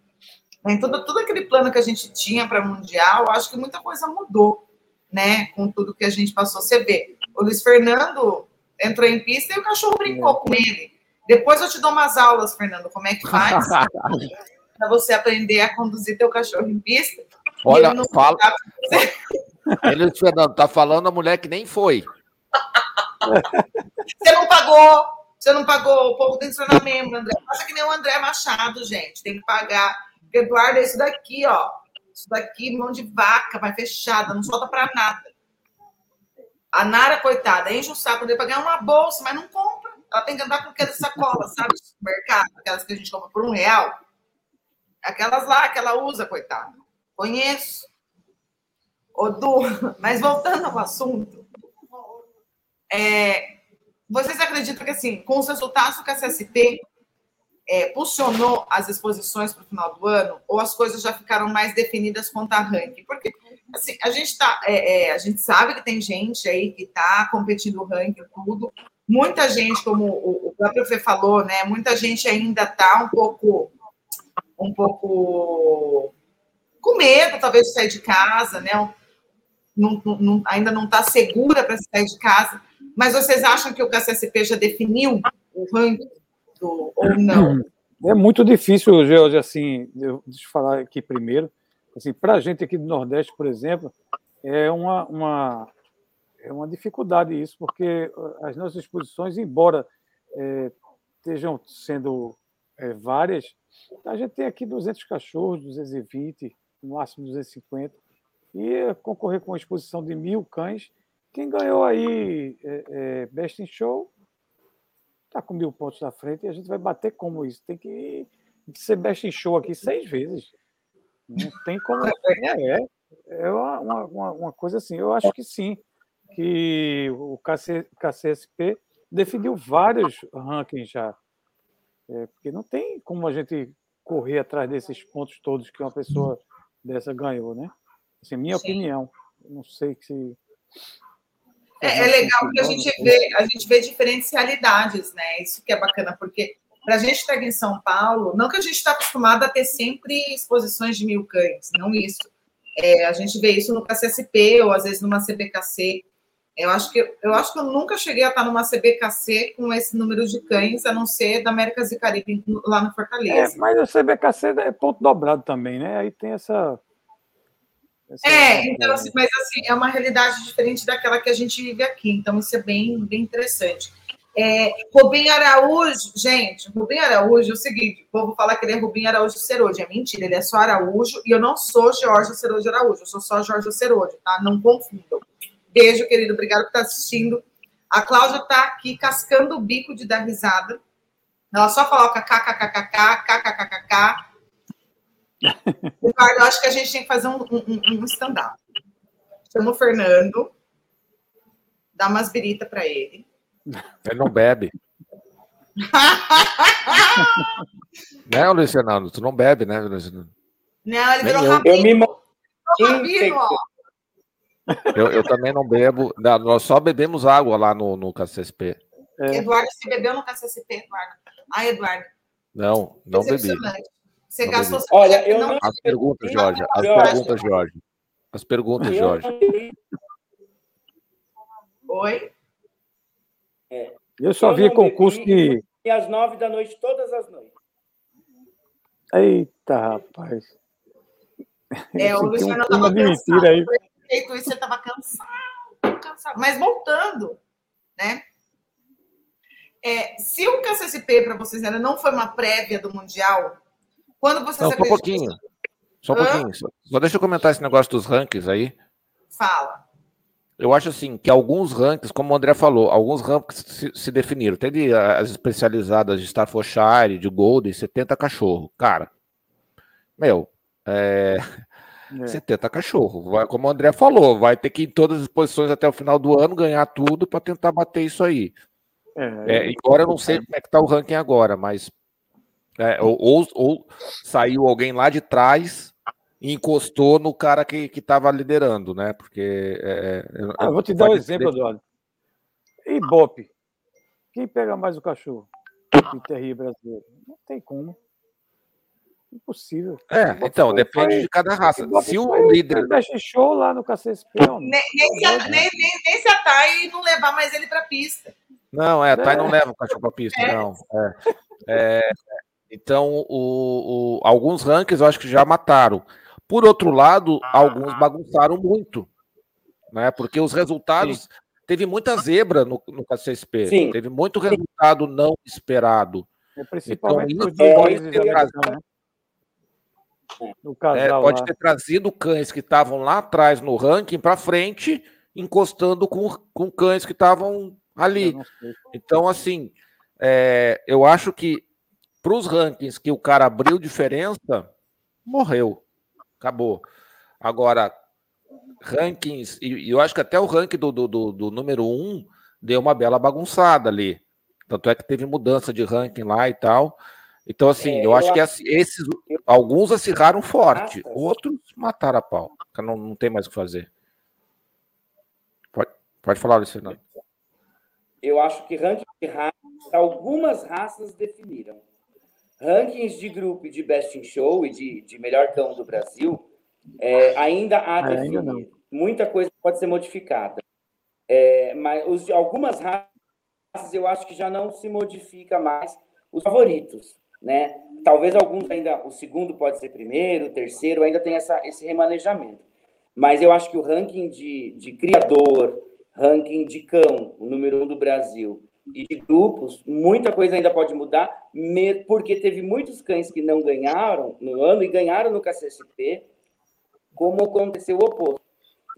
Em todo, todo aquele plano que a gente tinha para mundial, acho que muita coisa mudou, né? Com tudo que a gente passou. Você vê, o Luiz Fernando entrou em pista e o cachorro brincou com ele. Depois eu te dou umas aulas, Fernando, como é que faz para você aprender a conduzir teu cachorro em pista. Olha, ele fala. Ele, Fernando, tá falando a mulher que nem foi. Você não pagou, você não pagou, o povo tem que se tornar membro, André. Faça que nem o André Machado, gente. Tem que pagar. Eduardo, é isso daqui, ó. Isso daqui, mão de vaca, vai fechada, não solta para nada. A Nara, coitada, enche o saco dele para ganhar uma bolsa, mas não compra. Ela tem que andar com aquelas sacolas, sabe, do mercado, aquelas que a gente compra por um real. Aquelas lá que ela usa, coitada. Conheço. Ô, Du, mas voltando ao assunto, é, vocês acreditam que, assim, com os resultados que a CSP é, pulsionou as exposições para o final do ano, ou as coisas já ficaram mais definidas quanto a ranking? Porque assim, a gente tá, é, é, a gente sabe que tem gente aí que está competindo o ranking tudo. Muita gente, como o, próprio Fê falou, né? Muita gente ainda está um pouco, um pouco com medo, talvez, de sair de casa, né? Não, não, ainda não está segura para sair de casa. Mas vocês acham que o KCSP já definiu o ranking do, ou não? É muito difícil, George, assim, eu, deixa eu falar aqui primeiro. Assim, para a gente aqui do Nordeste, por exemplo, é uma, uma, é uma dificuldade isso, porque as nossas exposições, embora é, estejam sendo é, várias, a gente tem aqui 200 cachorros, 220, no máximo 250, e concorrer com uma exposição de mil cães, quem ganhou aí é, é, Best in Show está com mil pontos na frente e a gente vai bater como isso? Tem que ser Best in Show aqui seis vezes. Não tem como. É, é, é uma, uma, uma coisa assim. Eu acho que sim, que o KC, KCSP definiu vários rankings já. É, porque não tem como a gente correr atrás desses pontos todos que uma pessoa dessa ganhou, né? Assim, minha sim. opinião. Não sei se. É, é legal porque a gente vê, a gente vê diferentes realidades, né? Isso que é bacana, porque para a gente estar aqui em São Paulo, não que a gente está acostumado a ter sempre exposições de mil cães, não isso. É, a gente vê isso no KCSP ou às vezes numa CBKC. Eu acho que eu acho que eu nunca cheguei a estar numa CBKC com esse número de cães, a não ser da América e Caribe lá no Fortaleza. É, mas a CBKC é ponto dobrado também, né? Aí tem essa é, então, assim, mas assim, é uma realidade diferente daquela que a gente vive aqui, então isso é bem, bem interessante. É, Rubim Araújo, gente, Rubim Araújo é o seguinte: o povo fala que ele é Rubim Araújo Serojo. É mentira, ele é só Araújo e eu não sou Jorge Serojo Araújo, eu sou só Jorge Serojo, tá? Não confundam. Beijo, querido, obrigado por estar assistindo. A Cláudia está aqui cascando o bico de dar risada. Ela só coloca kkkk, kkkk. Ricardo, eu acho que a gente tem que fazer um, um, um stand-up. Chama o Fernando, dá umas birita para ele ele não bebe. né, Luiz Fernando? Tu não bebe, né, Luiz Não, ele virou rabino. Eu me rabino, ó. Eu, eu também não bebo. Não, nós só bebemos água lá no, no KCSP. É. Eduardo, você bebeu no KCSP, Eduardo? Ah, Eduardo. Não, não bebi. Você não gastou. Bebi. Olha, eu não. As perguntas, Jorge. As perguntas, Jorge. As perguntas, Jorge. Oi? É. Eu só eu vi concurso que. E às nove da noite, todas as noites. Eita, rapaz. É, o Fernando estava cansado. Aí. Feito isso, você estava cansado, cansado. Mas voltando, né? É, se o KCSP para vocês ainda não foi uma prévia do Mundial, quando vocês não, Só um pouquinho. Só um Hã? pouquinho. Só, só deixa eu comentar esse negócio dos rankings aí. Fala. Eu acho assim que alguns rankings, como o André falou, alguns rankings se, se definiram. Teve as especializadas de Staffordshire, de Golden, 70 cachorro. Cara, meu, é, é. 70 cachorro. Vai, como o André falou, vai ter que ir em todas as posições até o final do ano ganhar tudo para tentar bater isso aí. É, é, embora eu não sei como é que tá o ranking agora, mas é, ou, ou, ou, saiu alguém lá de trás e encostou no cara que estava liderando, né? Porque. É, é ah, vou te dar um exemplo, Eduardo. Ibope. Quem pega mais o cachorro? O terrível brasileiro. Não tem como. Impossível. É, então, depende de cada raça. Se o líder. Deixa show lá no KCSP. Nem, nem, se a, nem, se a Thay não levar mais ele para a pista. Não, é, a Thay não leva o cachorro para a pista, é. não. É. É, então, o, o, alguns rankings eu acho que já mataram. Por outro lado, alguns bagunçaram muito, né? Porque os resultados. Sim. Teve muita zebra no, no KCSP. Sim. Teve muito resultado não esperado. É, principalmente então, isso pode ter trazido, né? é, pode ter trazido cães que estavam lá atrás no ranking para frente, encostando com, com cães que estavam ali. Então, assim, é, eu acho que para os rankings que o cara abriu diferença, morreu. Acabou. Agora, rankings, e, eu acho que até o ranking do, do, do, do número um deu uma bela bagunçada ali. Tanto é que teve mudança de ranking lá e tal. Então, assim, é, eu, eu, acho que esses, alguns acirraram forte, outros mataram a pau. Não, não tem mais o que fazer. Pode, pode falar, Luiz Fernando. Eu acho que ranking de raças, algumas raças definiram. Rankings de grupo de Best in Show e de, de melhor cão do Brasil, é, ainda há a definir. Ainda Muita coisa pode ser modificada. É, mas os, algumas raças eu acho que já não se modifica mais os favoritos né? Talvez alguns ainda, o segundo pode ser primeiro, o terceiro, ainda tem essa, esse remanejamento. Mas eu acho que o ranking de, de criador, ranking de cão, o número um do Brasil, e de grupos, muita coisa ainda pode mudar, porque teve muitos cães que não ganharam no ano e ganharam no KCSP, como aconteceu o oposto.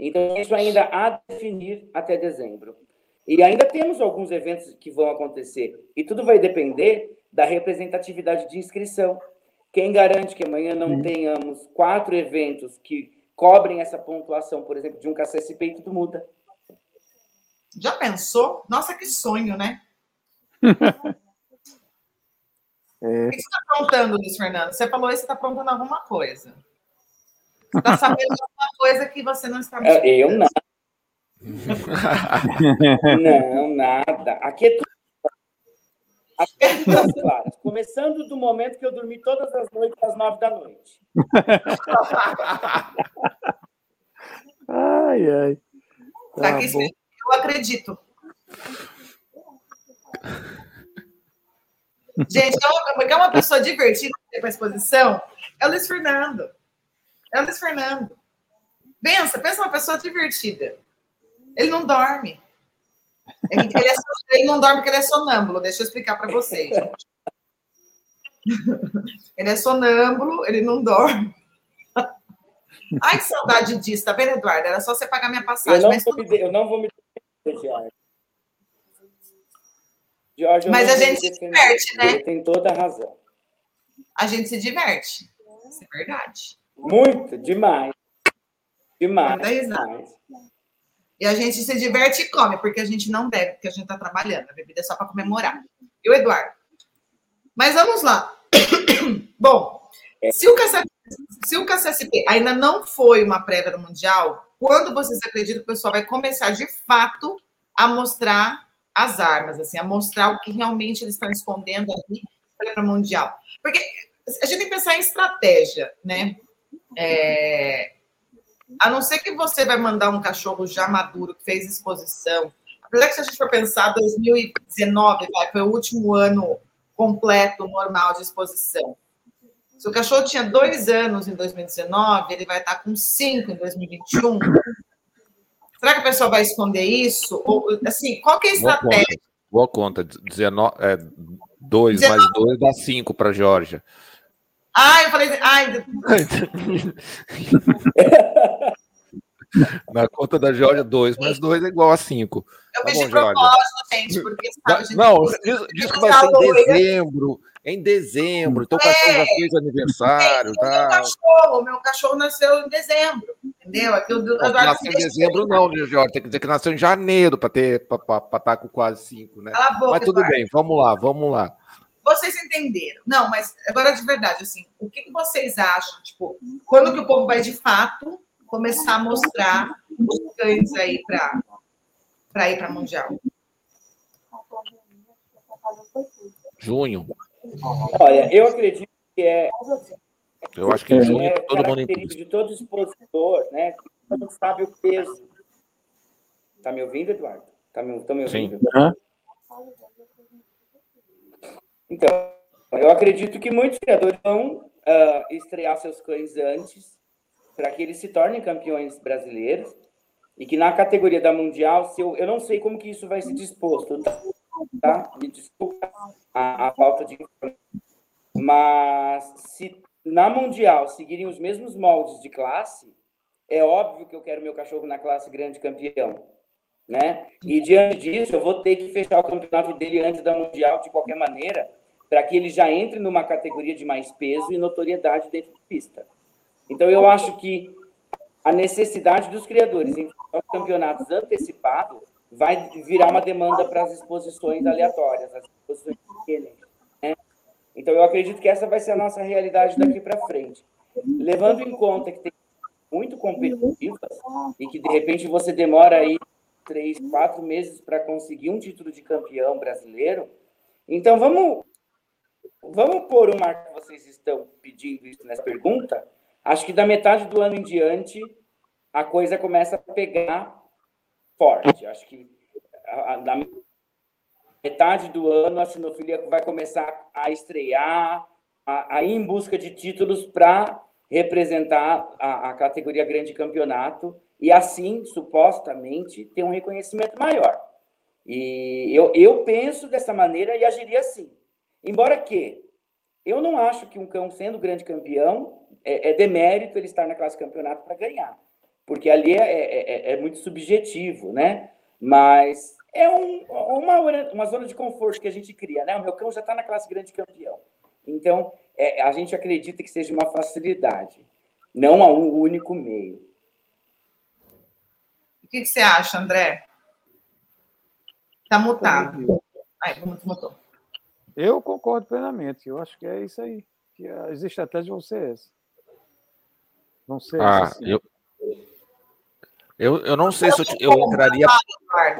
Então, isso ainda há a definir até dezembro. E ainda temos alguns eventos que vão acontecer. E tudo vai depender da representatividade de inscrição. Quem garante que amanhã não tenhamos quatro eventos que cobrem essa pontuação, por exemplo, de um KCSP e tudo muda? Já pensou? Nossa, que sonho, né? é. O que você está aprontando, Luiz Fernando? Você falou você está aprontando alguma coisa. Você está sabendo alguma coisa que você não está é, Eu não. não, nada. Aqui é tudo as coisas claras. Começando do momento que eu dormi todas as noites às nove da noite. ai, ai. Tá tá eu acredito. Gente, é, é uma pessoa divertida para a exposição é o Luiz Fernando. É o Luiz Fernando. Pensa, pensa uma pessoa divertida. Ele não dorme. Ele, ele, é, ele, não dorme porque ele é sonâmbulo, deixa eu explicar para vocês. Ele é sonâmbulo, ele não dorme. Ai, que saudade disso, tá vendo, Eduardo? Era só você pagar minha passagem. Eu não, vou, me, eu não vou me Jorge. Jorge mas a gente se diverte, né? Ele tem toda a razão. A gente se diverte. Isso é verdade. Muito, demais. Demais. demais. E a gente se diverte e come, porque a gente não bebe, porque a gente está trabalhando. A bebida é só para comemorar. E o Eduardo. Mas vamos lá. Bom, se o KCSP, se o ainda não foi uma prévia do Mundial, quando vocês acreditam que o pessoal vai começar de fato a mostrar as armas, assim, a mostrar o que realmente eles estão escondendo ali para o Mundial? Porque a gente tem que pensar em estratégia, né? É, a não ser que você vai mandar um cachorro já maduro, que fez exposição. Apesar que se a gente for pensar, 2019 vai, foi o último ano completo, normal de exposição. Se o cachorro tinha dois anos em 2019, ele vai estar com cinco em 2021. Será que o pessoal vai esconder isso? Ou, assim, qual que é a estratégia? Boa conta. Boa conta. 19, é, 2 19... mais 2 dá 5 para a Georgia. Ah, eu falei. Ai, Na conta da Georgia, 2 mais 2 é igual a 5. Eu tá fiz de propósito, gente, porque sabe, Não, diz, diz que vai ser em dezembro. Em dezembro, então o cachorro já fez aniversário. É, tá. Meu cachorro, meu cachorro nasceu em dezembro, entendeu? Aqui, eu, eu nasceu em dezembro, não, né, Jorge? Tem que dizer que nasceu em janeiro para estar tá com quase 5, né? Boca, mas tudo bem, vamos lá, vamos lá vocês entenderam. Não, mas agora de verdade, assim, o que, vocês acham? Tipo, quando que o povo vai de fato começar a mostrar os cães aí para ir para Mundial? Junho. Olha, eu acredito que é. Eu acho que em junho é todo mundo de todo expositor, né? Todo mundo sabe o peso. Tá me ouvindo, Eduardo? Tá me, tá me ouvindo? Sim. Uhum. Então, eu acredito que muitos criadores vão uh, estrear seus cães antes, para que eles se tornem campeões brasileiros, e que na categoria da Mundial, se eu, eu não sei como que isso vai ser disposto, tá? Me desculpa a, a falta de mas se na Mundial seguirem os mesmos moldes de classe, é óbvio que eu quero meu cachorro na classe grande campeão, né? E diante disso, eu vou ter que fechar o campeonato dele antes da Mundial de qualquer maneira, para que ele já entre numa categoria de mais peso e notoriedade dentro de pista. Então, eu acho que a necessidade dos criadores em campeonatos antecipados vai virar uma demanda para as exposições aleatórias, as exposições pequenas. Né? Então, eu acredito que essa vai ser a nossa realidade daqui para frente. Levando em conta que tem muito competitivas e que, de repente, você demora aí três, quatro meses para conseguir um título de campeão brasileiro, então vamos Vamos pôr o marco que vocês estão pedindo isso nessa pergunta. Acho que da metade do ano em diante a coisa começa a pegar forte. Acho que da metade do ano a sinofilia vai começar a estrear, a, a ir em busca de títulos para representar a, a, categoria grande campeonato e assim, supostamente, ter um reconhecimento maior. E eu, eu penso dessa maneira e agiria assim. Embora que eu não acho que um cão, sendo grande campeão, é, é demérito ele estar na classe campeonato para ganhar. Porque ali é, é, é, é, muito subjetivo, né? Mas é um, uma, uma zona de conforto que a gente cria, né? O meu cão já está na classe grande campeão. Então, é, a gente acredita que seja uma facilidade, não a um único meio. O que, que você acha, André? Está mutado. Ai, como mutou? Eu concordo plenamente. Eu acho que é isso aí. Que as estratégias vão ser essas. Vão ser ah, essas. Eu, eu, eu não sei se eu, eu entraria.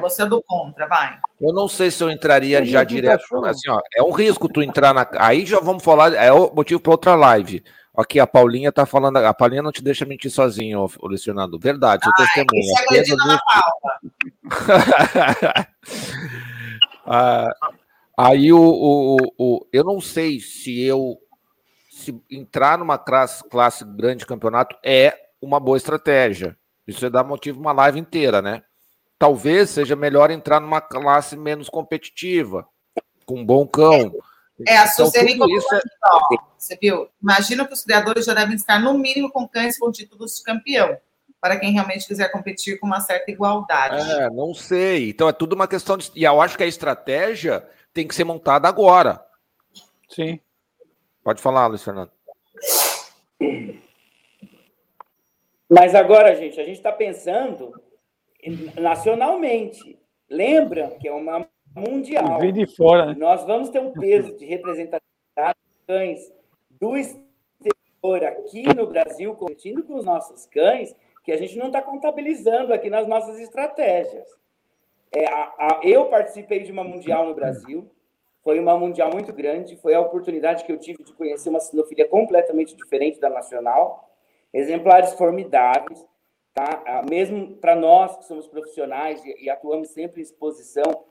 Você é do contra, vai. Eu não sei se eu entraria já direto. Assim, ó, é um risco tu entrar na. Aí já vamos falar. É o motivo para outra live. Aqui a Paulinha tá falando. A Paulinha não te deixa mentir sozinho, o Lecionado. Verdade, seu testemunho. É ah, Aí o, o, o, eu não sei se eu se entrar numa classe, classe grande campeonato é uma boa estratégia. Isso é dar motivo uma live inteira, né? Talvez seja melhor entrar numa classe menos competitiva, com um bom cão. É, a então, isso é... Você viu? Imagina que os criadores já devem estar, no mínimo, com cães com títulos de campeão, para quem realmente quiser competir com uma certa igualdade. É, não sei. Então é tudo uma questão de. E eu acho que a estratégia tem que ser montada agora. Sim. Pode falar, Luiz Fernando. Mas agora, gente, a gente está pensando nacionalmente. Lembra que é uma mundial. Vem de fora. Né? Nós vamos ter um peso de representatividade de cães do exterior aqui no Brasil, competindo com os nossos cães, que a gente não está contabilizando aqui nas nossas estratégias. É, a, a, eu participei de uma mundial no Brasil, foi uma mundial muito grande, foi a oportunidade que eu tive de conhecer uma sinofilia completamente diferente da nacional, exemplares formidáveis, tá? Mesmo para nós que somos profissionais e, e, atuamos sempre em exposição,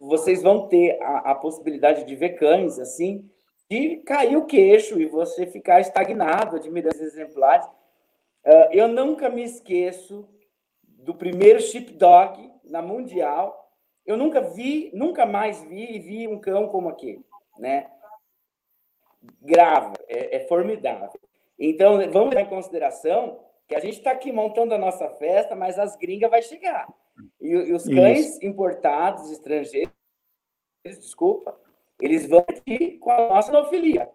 vocês vão ter a, a possibilidade de ver cães assim, de cair o queixo e você ficar estagnado admirando esses exemplares. Uh, eu nunca me esqueço do primeiro sheepdog na mundial eu nunca vi, nunca mais vi e vi um cão como aquele, né? Grava, é, é formidável. Então, vamos levar em consideração que a gente está aqui montando a nossa festa, mas as gringas vai chegar. E, e os cães Isso. importados, estrangeiros, desculpa, eles vão aqui com a nossa nofilia.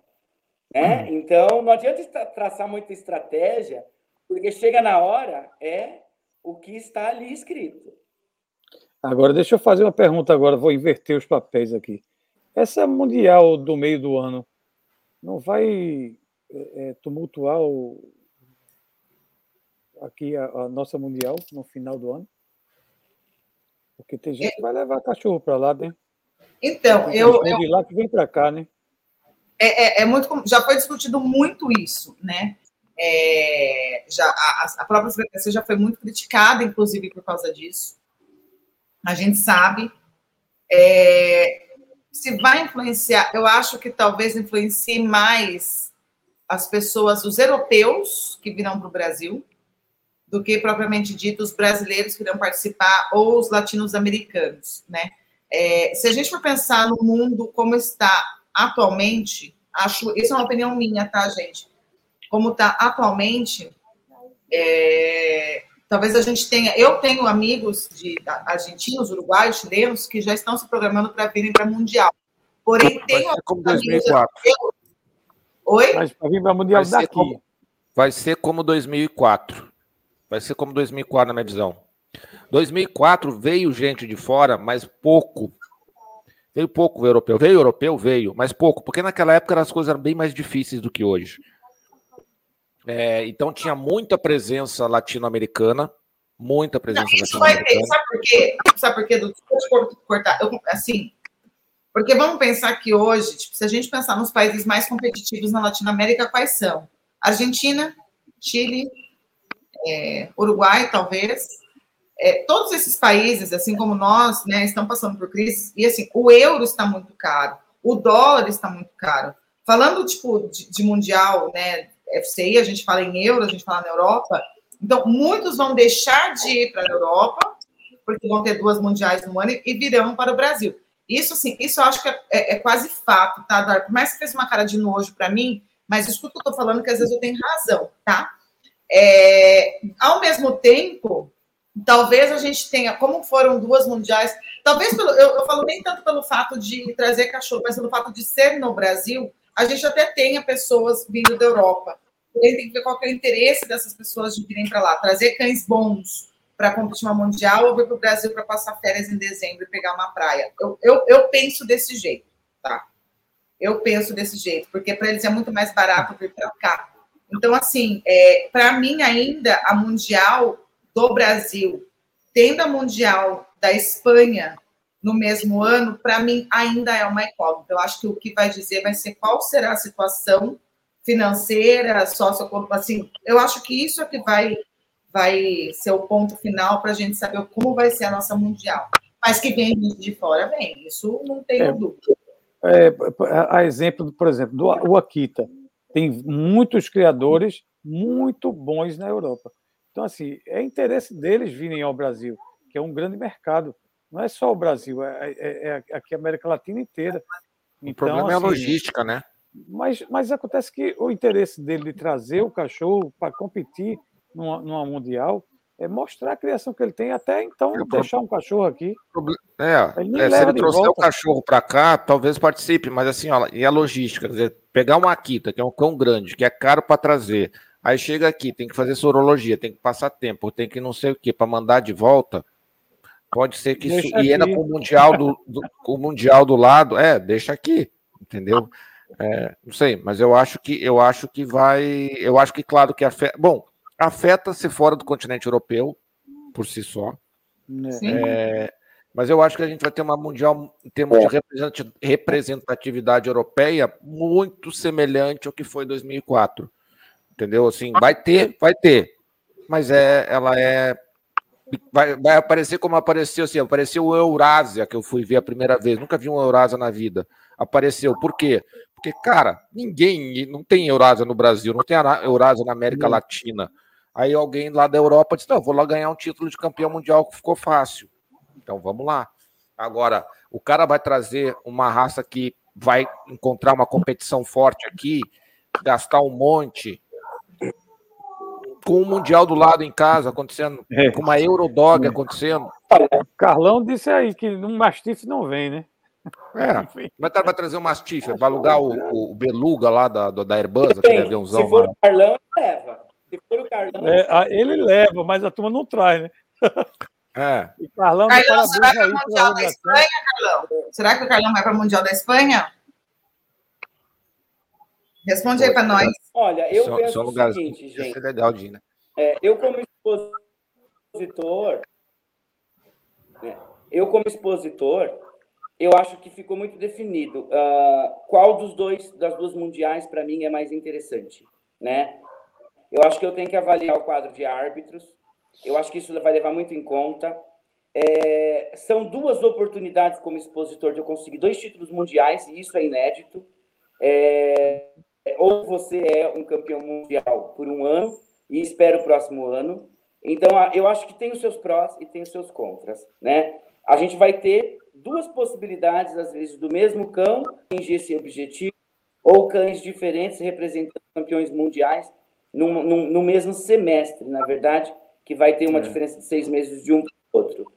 Né? Uhum. Então, não adianta traçar muita estratégia, porque chega na hora, é o que está ali escrito. Agora, deixa eu fazer uma pergunta agora, vou inverter os papéis aqui. Essa Mundial do meio do ano não vai é, é, tumultuar o, aqui a, a, nossa Mundial no final do ano? Porque tem gente que vai levar cachorro para lá, né? Então, eu. eu... De lá que vem para cá, né? É, é, é, muito. Já foi discutido muito isso, né? É, já, a, a própria CBPC já foi muito criticada, inclusive, por causa disso a gente sabe. É, se vai influenciar, eu acho que talvez influencie mais as pessoas, os europeus que virão para o Brasil, do que propriamente dito os brasileiros que irão participar ou os latinos-americanos, né? É, se a gente for pensar no mundo como está atualmente, acho, isso é uma opinião minha, tá, gente? Como está atualmente, é, Talvez a gente tenha, eu tenho amigos de argentinos, uruguaios, chilenos que já estão se programando para virem para mundial. Porém, tem como 2004. Oi? Mas para vir para mundial vai daqui. Como, vai ser como 2004. Vai ser como 2004 na minha visão. 2004 veio gente de fora, mas pouco. Veio pouco europeu. Veio europeu, veio, mas pouco, porque naquela época as coisas eram bem mais difíceis do que hoje. É, então tinha muita presença latino-americana, muita presença latino-americana. Sabe por quê? Sabe por quê? Do, cortar, eu, assim, porque vamos pensar que hoje, tipo, se a gente pensar nos países mais competitivos na Latinoamérica, quais são? Argentina, Chile, é, Uruguai, talvez. É, todos esses países, assim como nós, né, estão passando por crise. E assim, o euro está muito caro, o dólar está muito caro. Falando tipo de, de mundial, né, FCI, a gente fala em euro, a gente fala na Europa. Então, muitos vão deixar de ir para a Europa, porque vão ter duas mundiais no ano e virão para o Brasil. Isso, assim, isso eu acho que é, é, é quase fato, tá, Dar? Por mais que fez uma cara de nojo para mim, mas escuta o que eu estou falando, que às vezes eu tenho razão, tá? É, ao mesmo tempo, talvez a gente tenha, como foram duas mundiais, talvez pelo, eu, eu falo nem tanto pelo fato de trazer cachorro, mas pelo fato de ser no Brasil, a gente até tenha pessoas vindo da Europa. Porém, tem que ver qual é o interesse dessas pessoas de virem para lá. Trazer cães bons para competir uma mundial ou vir para o Brasil para passar férias em dezembro e pegar uma praia. Eu, eu, eu penso desse jeito, tá? Eu penso desse jeito, porque para eles é muito mais barato vir para cá. Então, assim, é, para mim ainda, a Mundial do Brasil, tendo a Mundial da Espanha no mesmo ano, para mim ainda é uma incógnita. Eu acho que o que vai dizer vai ser qual será a situação financeira, socioeconômica, assim, eu acho que isso é que vai vai ser o ponto final para a gente saber como vai ser a nossa mundial. Mas que vem de fora, vem, isso não tem é, dúvida. É, a exemplo, por exemplo, do o Akita, tem muitos criadores muito bons na Europa. Então, assim, é interesse deles virem ao Brasil, que é um grande mercado. Não é só o Brasil, é, é, é aqui a América Latina inteira. Então, o problema assim, é a assim, logística, né? Mas, mas acontece que o interesse dele de trazer o cachorro para competir numa, numa mundial é mostrar a criação que ele tem, até então é, deixar um cachorro aqui. É, ele é se ele trouxer volta. o cachorro para cá, talvez participe, mas assim, ó, e a logística, quer dizer, pegar uma Akita, que é um cão grande, que é caro para trazer, aí chega aqui, tem que fazer sorologia, tem que passar tempo, tem que não sei o que, para mandar de volta, Pode ser que isso. E ainda com o Mundial do, do, o Mundial do lado, é, deixa aqui, entendeu? É, não sei, mas eu acho que eu acho que vai. Eu acho que, claro, que afeta. Bom, afeta se fora do continente europeu, por si só. É, mas eu acho que a gente vai ter uma mundial em termos de representatividade europeia muito semelhante ao que foi 2004. Entendeu? Assim, vai ter, vai ter. Mas é, ela é vai, vai aparecer como apareceu assim, apareceu o Eurásia que eu fui ver a primeira vez, nunca vi um Eurásia na vida. Apareceu. Por quê? Porque, cara, ninguém não tem Eurásia no Brasil, não tem Eurásia na América Latina. Aí alguém lá da Europa disse: "Não, vou lá ganhar um título de campeão mundial que ficou fácil". Então vamos lá. Agora, o cara vai trazer uma raça que vai encontrar uma competição forte aqui, gastar um monte, com o Mundial do lado em casa acontecendo, é. com uma Eurodog acontecendo. O Carlão disse aí que um mastife não vem, né? É, mas tá, vai trazer um mastife, vai alugar o, o Beluga lá da, da Airbus, aquele aviãozão. Se for o Carlão, leva. Se for o Carlão, é, ele leva, mas a turma não traz, né? É. E Carlão, Carlão será que é o Mundial da Espanha, Carlão? Será que o Carlão vai para o Mundial da Espanha? Responde aí para nós. Olha, eu só, penso só o seguinte, gente. É legal, Dina. É, eu, como expositor, né, eu, como expositor, eu acho que ficou muito definido uh, qual dos dois, das duas mundiais, para mim, é mais interessante. Né? Eu acho que eu tenho que avaliar o quadro de árbitros, eu acho que isso vai levar muito em conta. É, são duas oportunidades como expositor de eu conseguir dois títulos mundiais, e isso é inédito. É, ou você é um campeão mundial por um ano e espera o próximo ano. Então, eu acho que tem os seus prós e tem os seus contras, né? A gente vai ter duas possibilidades, às vezes, do mesmo cão atingir esse objetivo, ou cães diferentes representando campeões mundiais no, no, no mesmo semestre, na verdade, que vai ter uma é. diferença de seis meses de um para o outro.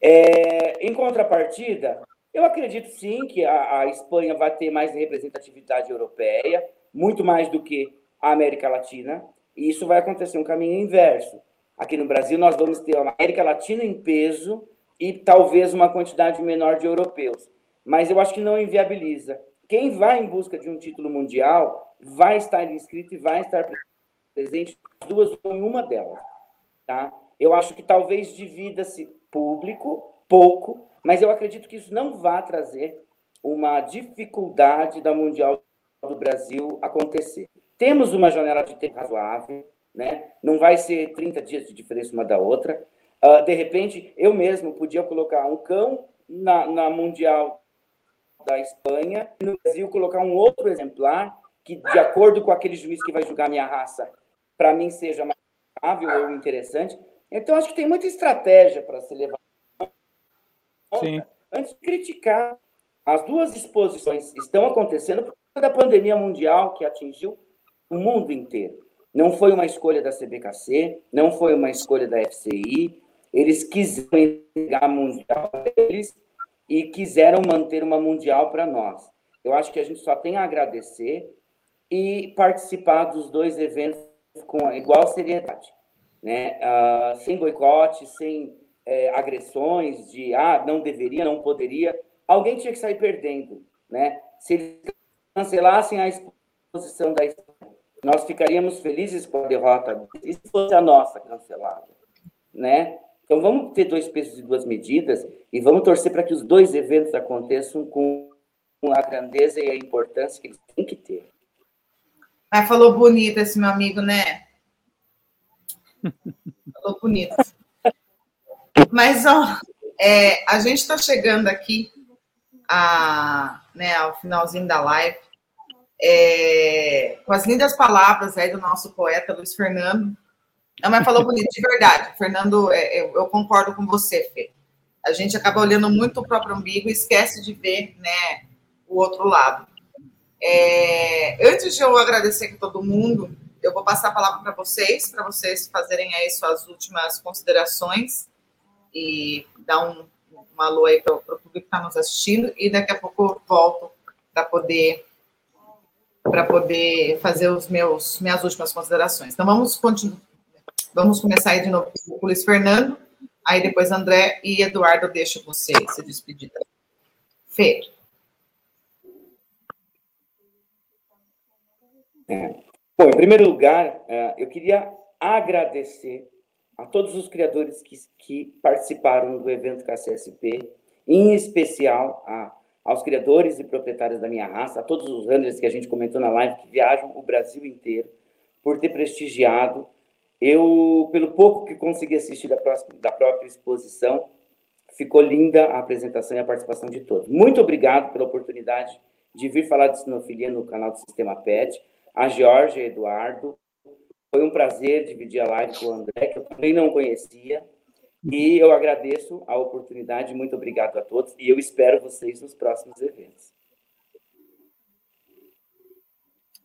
É, em contrapartida, eu acredito sim que a, a, Espanha vai ter mais representatividade europeia, muito mais do que a América Latina, e isso vai acontecer um caminho inverso. Aqui no Brasil, nós vamos ter a América Latina em peso e talvez uma quantidade menor de europeus. Mas eu acho que não inviabiliza. Quem vai em busca de um título mundial vai estar inscrito e vai estar presente duas em uma delas. Tá? Eu acho que talvez divida-se público, pouco, mas eu acredito que isso não vai trazer uma dificuldade da Mundial do Brasil acontecer. Temos uma janela de tempo razoável, né? não vai ser 30 dias de diferença uma da outra. Uh, de repente, eu mesmo podia colocar um cão na, na Mundial da Espanha, no Brasil colocar um outro exemplar que, de acordo com aquele juiz que vai julgar minha raça, para mim seja mais viável ou interessante. Então, acho que tem muita estratégia para se levar Sim. antes de criticar. As duas exposições estão acontecendo por causa da pandemia mundial que atingiu o mundo inteiro. Não foi uma escolha da CBKC, não foi uma escolha da FCI. Eles quiseram entregar a mundial eles e quiseram manter uma mundial para nós. Eu acho que a gente só tem a agradecer e participar dos dois eventos com igual seriedade, né? Uh, sem boicote, sem é, agressões de ah, não deveria, não poderia, alguém tinha que sair perdendo, né? Se eles cancelassem a exposição da nós ficaríamos felizes com a derrota e se fosse a nossa cancelada, né? Então vamos ter dois pesos e duas medidas e vamos torcer para que os dois eventos aconteçam com a grandeza e a importância que eles têm que ter. Mas falou bonito esse meu amigo, né? Falou bonito. Mas, ó, é, a gente está chegando aqui a, né, ao finalzinho da live, é, com as lindas palavras aí do nosso poeta Luiz Fernando. Não, mas falou bonito, de verdade. Fernando, é, eu, eu, concordo com você, Fê. A gente acaba olhando muito o próprio umbigo e esquece de ver né, o outro lado. É, antes de eu agradecer a todo mundo, eu vou passar a palavra para vocês, para vocês fazerem aí suas últimas considerações e dar um, um alô aí para o público que está nos assistindo e daqui a pouco eu volto para poder para poder fazer os meus minhas últimas considerações. Então vamos continuar, vamos começar aí de novo com o Luiz Fernando, aí depois André e Eduardo deixo você se despedir. Fê. Bom, em primeiro lugar, é, eu queria agradecer a todos os criadores que, que participaram do evento KCSP, em especial a, aos criadores e proprietários da minha raça, a todos os runners que a gente comentou na live, que viajam o Brasil inteiro, por ter prestigiado. Eu, pelo pouco que consegui assistir da, próxima, da própria exposição, ficou linda a apresentação e a participação de todos. Muito obrigado pela oportunidade de vir falar de sinofilia no canal do Sistema PET a Jorge Eduardo. Foi um prazer dividir a live com o André, que eu também não conhecia. E eu agradeço a oportunidade, muito obrigado a todos, e eu espero vocês nos próximos eventos.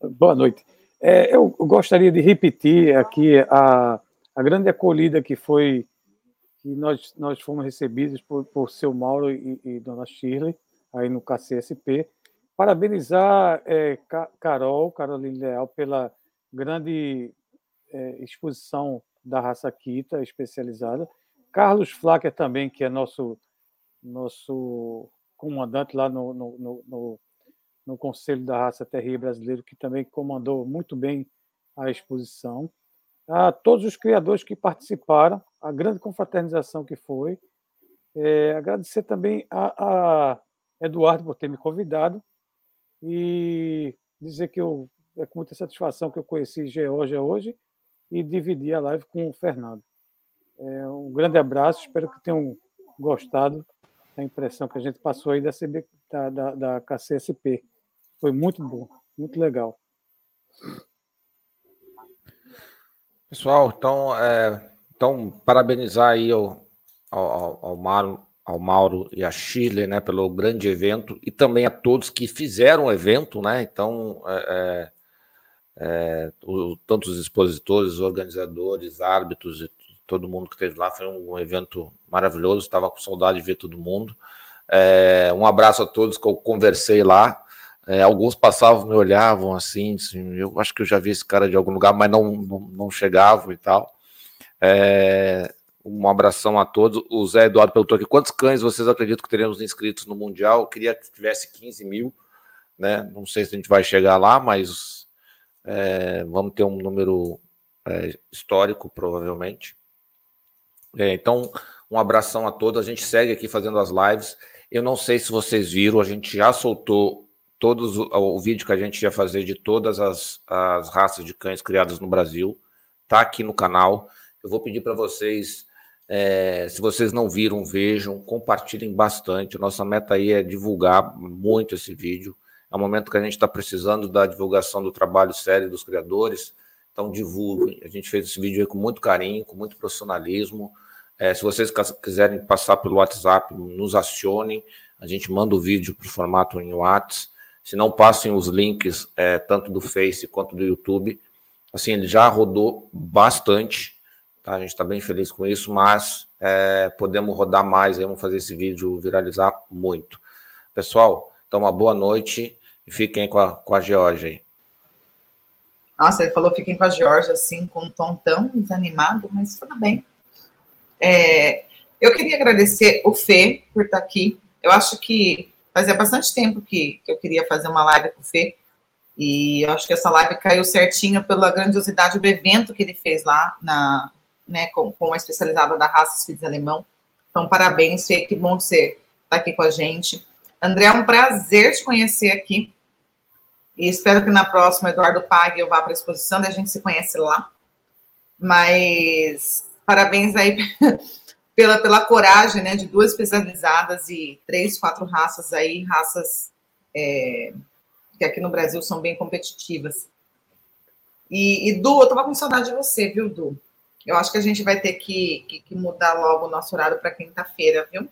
Boa noite. É, eu gostaria de repetir aqui a, a grande acolhida que foi que nós, nós fomos recebidos por, por seu Mauro e, e dona Shirley, aí no KCSP, Parabenizar é, Carol, Caroline Leal, pela grande é, exposição da raça Kita especializada. Carlos Flacker também, que é nosso, nosso comandante lá no, no, no, no Conselho da Raça Terrível Brasileiro, que também comandou muito bem a exposição. A todos os criadores que participaram, a grande confraternização que foi. É, agradecer também a, a Eduardo por ter me convidado e dizer que eu é com muita satisfação que eu conheci Georgia hoje e dividi a live com o Fernando. É, um grande abraço, espero que tenham gostado da impressão que a gente passou aí da, CB, da, da, da KCSP. Foi muito bom, muito legal. Pessoal, então, é, então parabenizar aí ao, ao, ao Mário ao Mauro e a Chile, né, pelo grande evento e também a todos que fizeram o evento, né? Então, é, é, o, tanto os expositores, os organizadores, árbitros e todo mundo que esteve lá foi um evento maravilhoso. Estava com saudade de ver todo mundo. É, um abraço a todos que eu conversei lá. É, alguns passavam, me olhavam assim, assim, eu acho que eu já vi esse cara de algum lugar, mas não, não, não chegavam e tal. É, um abração a todos. O Zé Eduardo perguntou aqui: quantos cães vocês acreditam que teremos inscritos no Mundial? Eu queria que tivesse 15 mil, né? Não sei se a gente vai chegar lá, mas é, vamos ter um número é, histórico, provavelmente. É, então, um abração a todos. A gente segue aqui fazendo as lives. Eu não sei se vocês viram, a gente já soltou todos o, o vídeo que a gente ia fazer de todas as, as raças de cães criadas no Brasil. Tá aqui no canal. Eu vou pedir para vocês é, se vocês não viram, vejam, compartilhem bastante. Nossa meta aí é divulgar muito esse vídeo. É um momento que a gente está precisando da divulgação do trabalho sério dos criadores. Então, divulguem. A gente fez esse vídeo aí com muito carinho, com muito profissionalismo. É, se vocês quiserem passar pelo WhatsApp, nos acionem. A gente manda o vídeo para o formato em WhatsApp. Se não, passem os links, é, tanto do Face quanto do YouTube. Assim, ele já rodou bastante. Tá? A gente está bem feliz com isso, mas é, podemos rodar mais, vamos fazer esse vídeo viralizar muito. Pessoal, então uma boa noite e fiquem com a, com a Georgia aí. Nossa, ele falou fiquem com a Georgia, assim, com um tom tão desanimado, mas tudo bem. É, eu queria agradecer o Fê por estar aqui. Eu acho que fazia bastante tempo que, que eu queria fazer uma live com o Fê. E eu acho que essa live caiu certinho pela grandiosidade do evento que ele fez lá na, né, com, com a especializada da raça Spitz Alemão. Então, parabéns, Fê, que bom você está aqui com a gente. André, é um prazer te conhecer aqui. E espero que na próxima Eduardo pague eu vá para a exposição e a gente se conhece lá. Mas parabéns aí pela, pela coragem, né, de duas especializadas e três, quatro raças aí, raças é, que aqui no Brasil são bem competitivas. E, e Du, eu tava com saudade de você, viu, Du? Eu acho que a gente vai ter que, que, que mudar logo o nosso horário para quinta-feira, viu?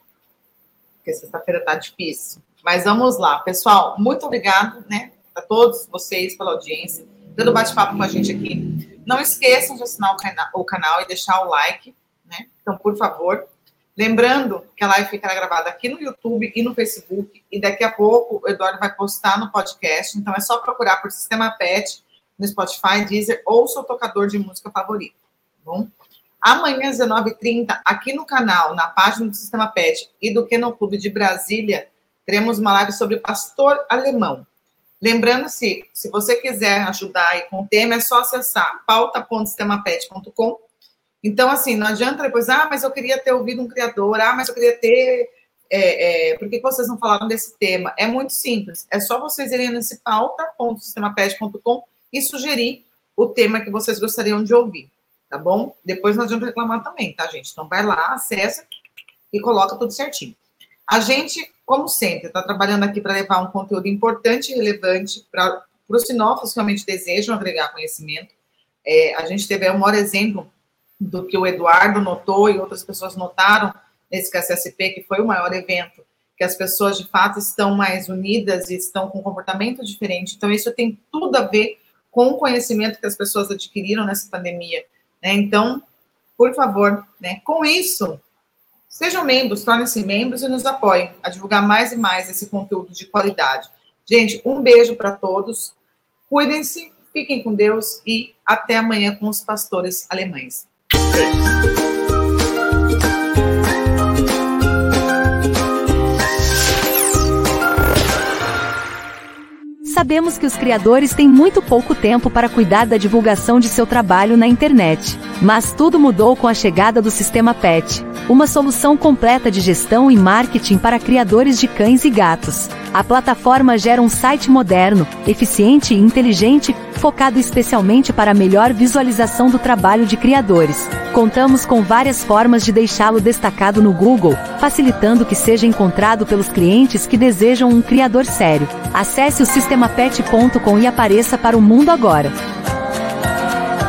Porque sexta-feira está difícil. Mas vamos lá, pessoal. Muito obrigado, né, a todos vocês pela audiência, pelo bate-papo com a gente aqui. Não esqueçam de assinar o, cana o canal e deixar o like, né? Então, por favor. Lembrando que a live ficará gravada aqui no YouTube e no Facebook, e daqui a pouco o Eduardo vai postar no podcast. Então, é só procurar por Sistema PET no Spotify, Deezer ou seu tocador de música favorito bom? Amanhã, às 19h30, aqui no canal, na página do Sistema PET e do Kennel Clube de Brasília, teremos uma live sobre pastor alemão. Lembrando, se, se você quiser ajudar aí com o tema, é só acessar pauta.sistemapet.com. Então, assim, não adianta depois, ah, mas eu queria ter ouvido um criador, ah, mas eu queria ter. É, é, por que vocês não falaram desse tema? É muito simples. É só vocês irem nesse pauta.sistemapet.com e sugerir o tema que vocês gostariam de ouvir, tá bom? Depois não adianta reclamar também, tá, gente? Então vai lá, acessa e coloca tudo certinho. A gente, como sempre, está trabalhando aqui para levar um conteúdo importante e relevante para os sinófilos que realmente desejam agregar conhecimento. É, a gente teve o maior exemplo do que o Eduardo notou e outras pessoas notaram nesse KSSP, que foi o maior evento, que as pessoas de fato estão mais unidas e estão com um comportamento diferente. Então, isso tem tudo a ver com o conhecimento que as pessoas adquiriram nessa pandemia. Né? Então, por favor, né, com isso, sejam membros, tornem-se membros e nos apoiem a divulgar mais e mais esse conteúdo de qualidade. Gente, um beijo para todos, cuidem-se, fiquem com Deus e até amanhã com os pastores alemães. Sabemos que os criadores têm muito pouco tempo para cuidar da divulgação de seu trabalho na internet. Mas tudo mudou com a chegada do sistema PET, uma solução completa de gestão e marketing para criadores de cães e gatos. A plataforma gera um site moderno, eficiente e inteligente, focado especialmente para a melhor visualização do trabalho de criadores. Contamos com várias formas de deixá-lo destacado no Google, facilitando que seja encontrado pelos clientes que desejam um criador sério. Acesse o sistemapet.com e apareça para o mundo agora.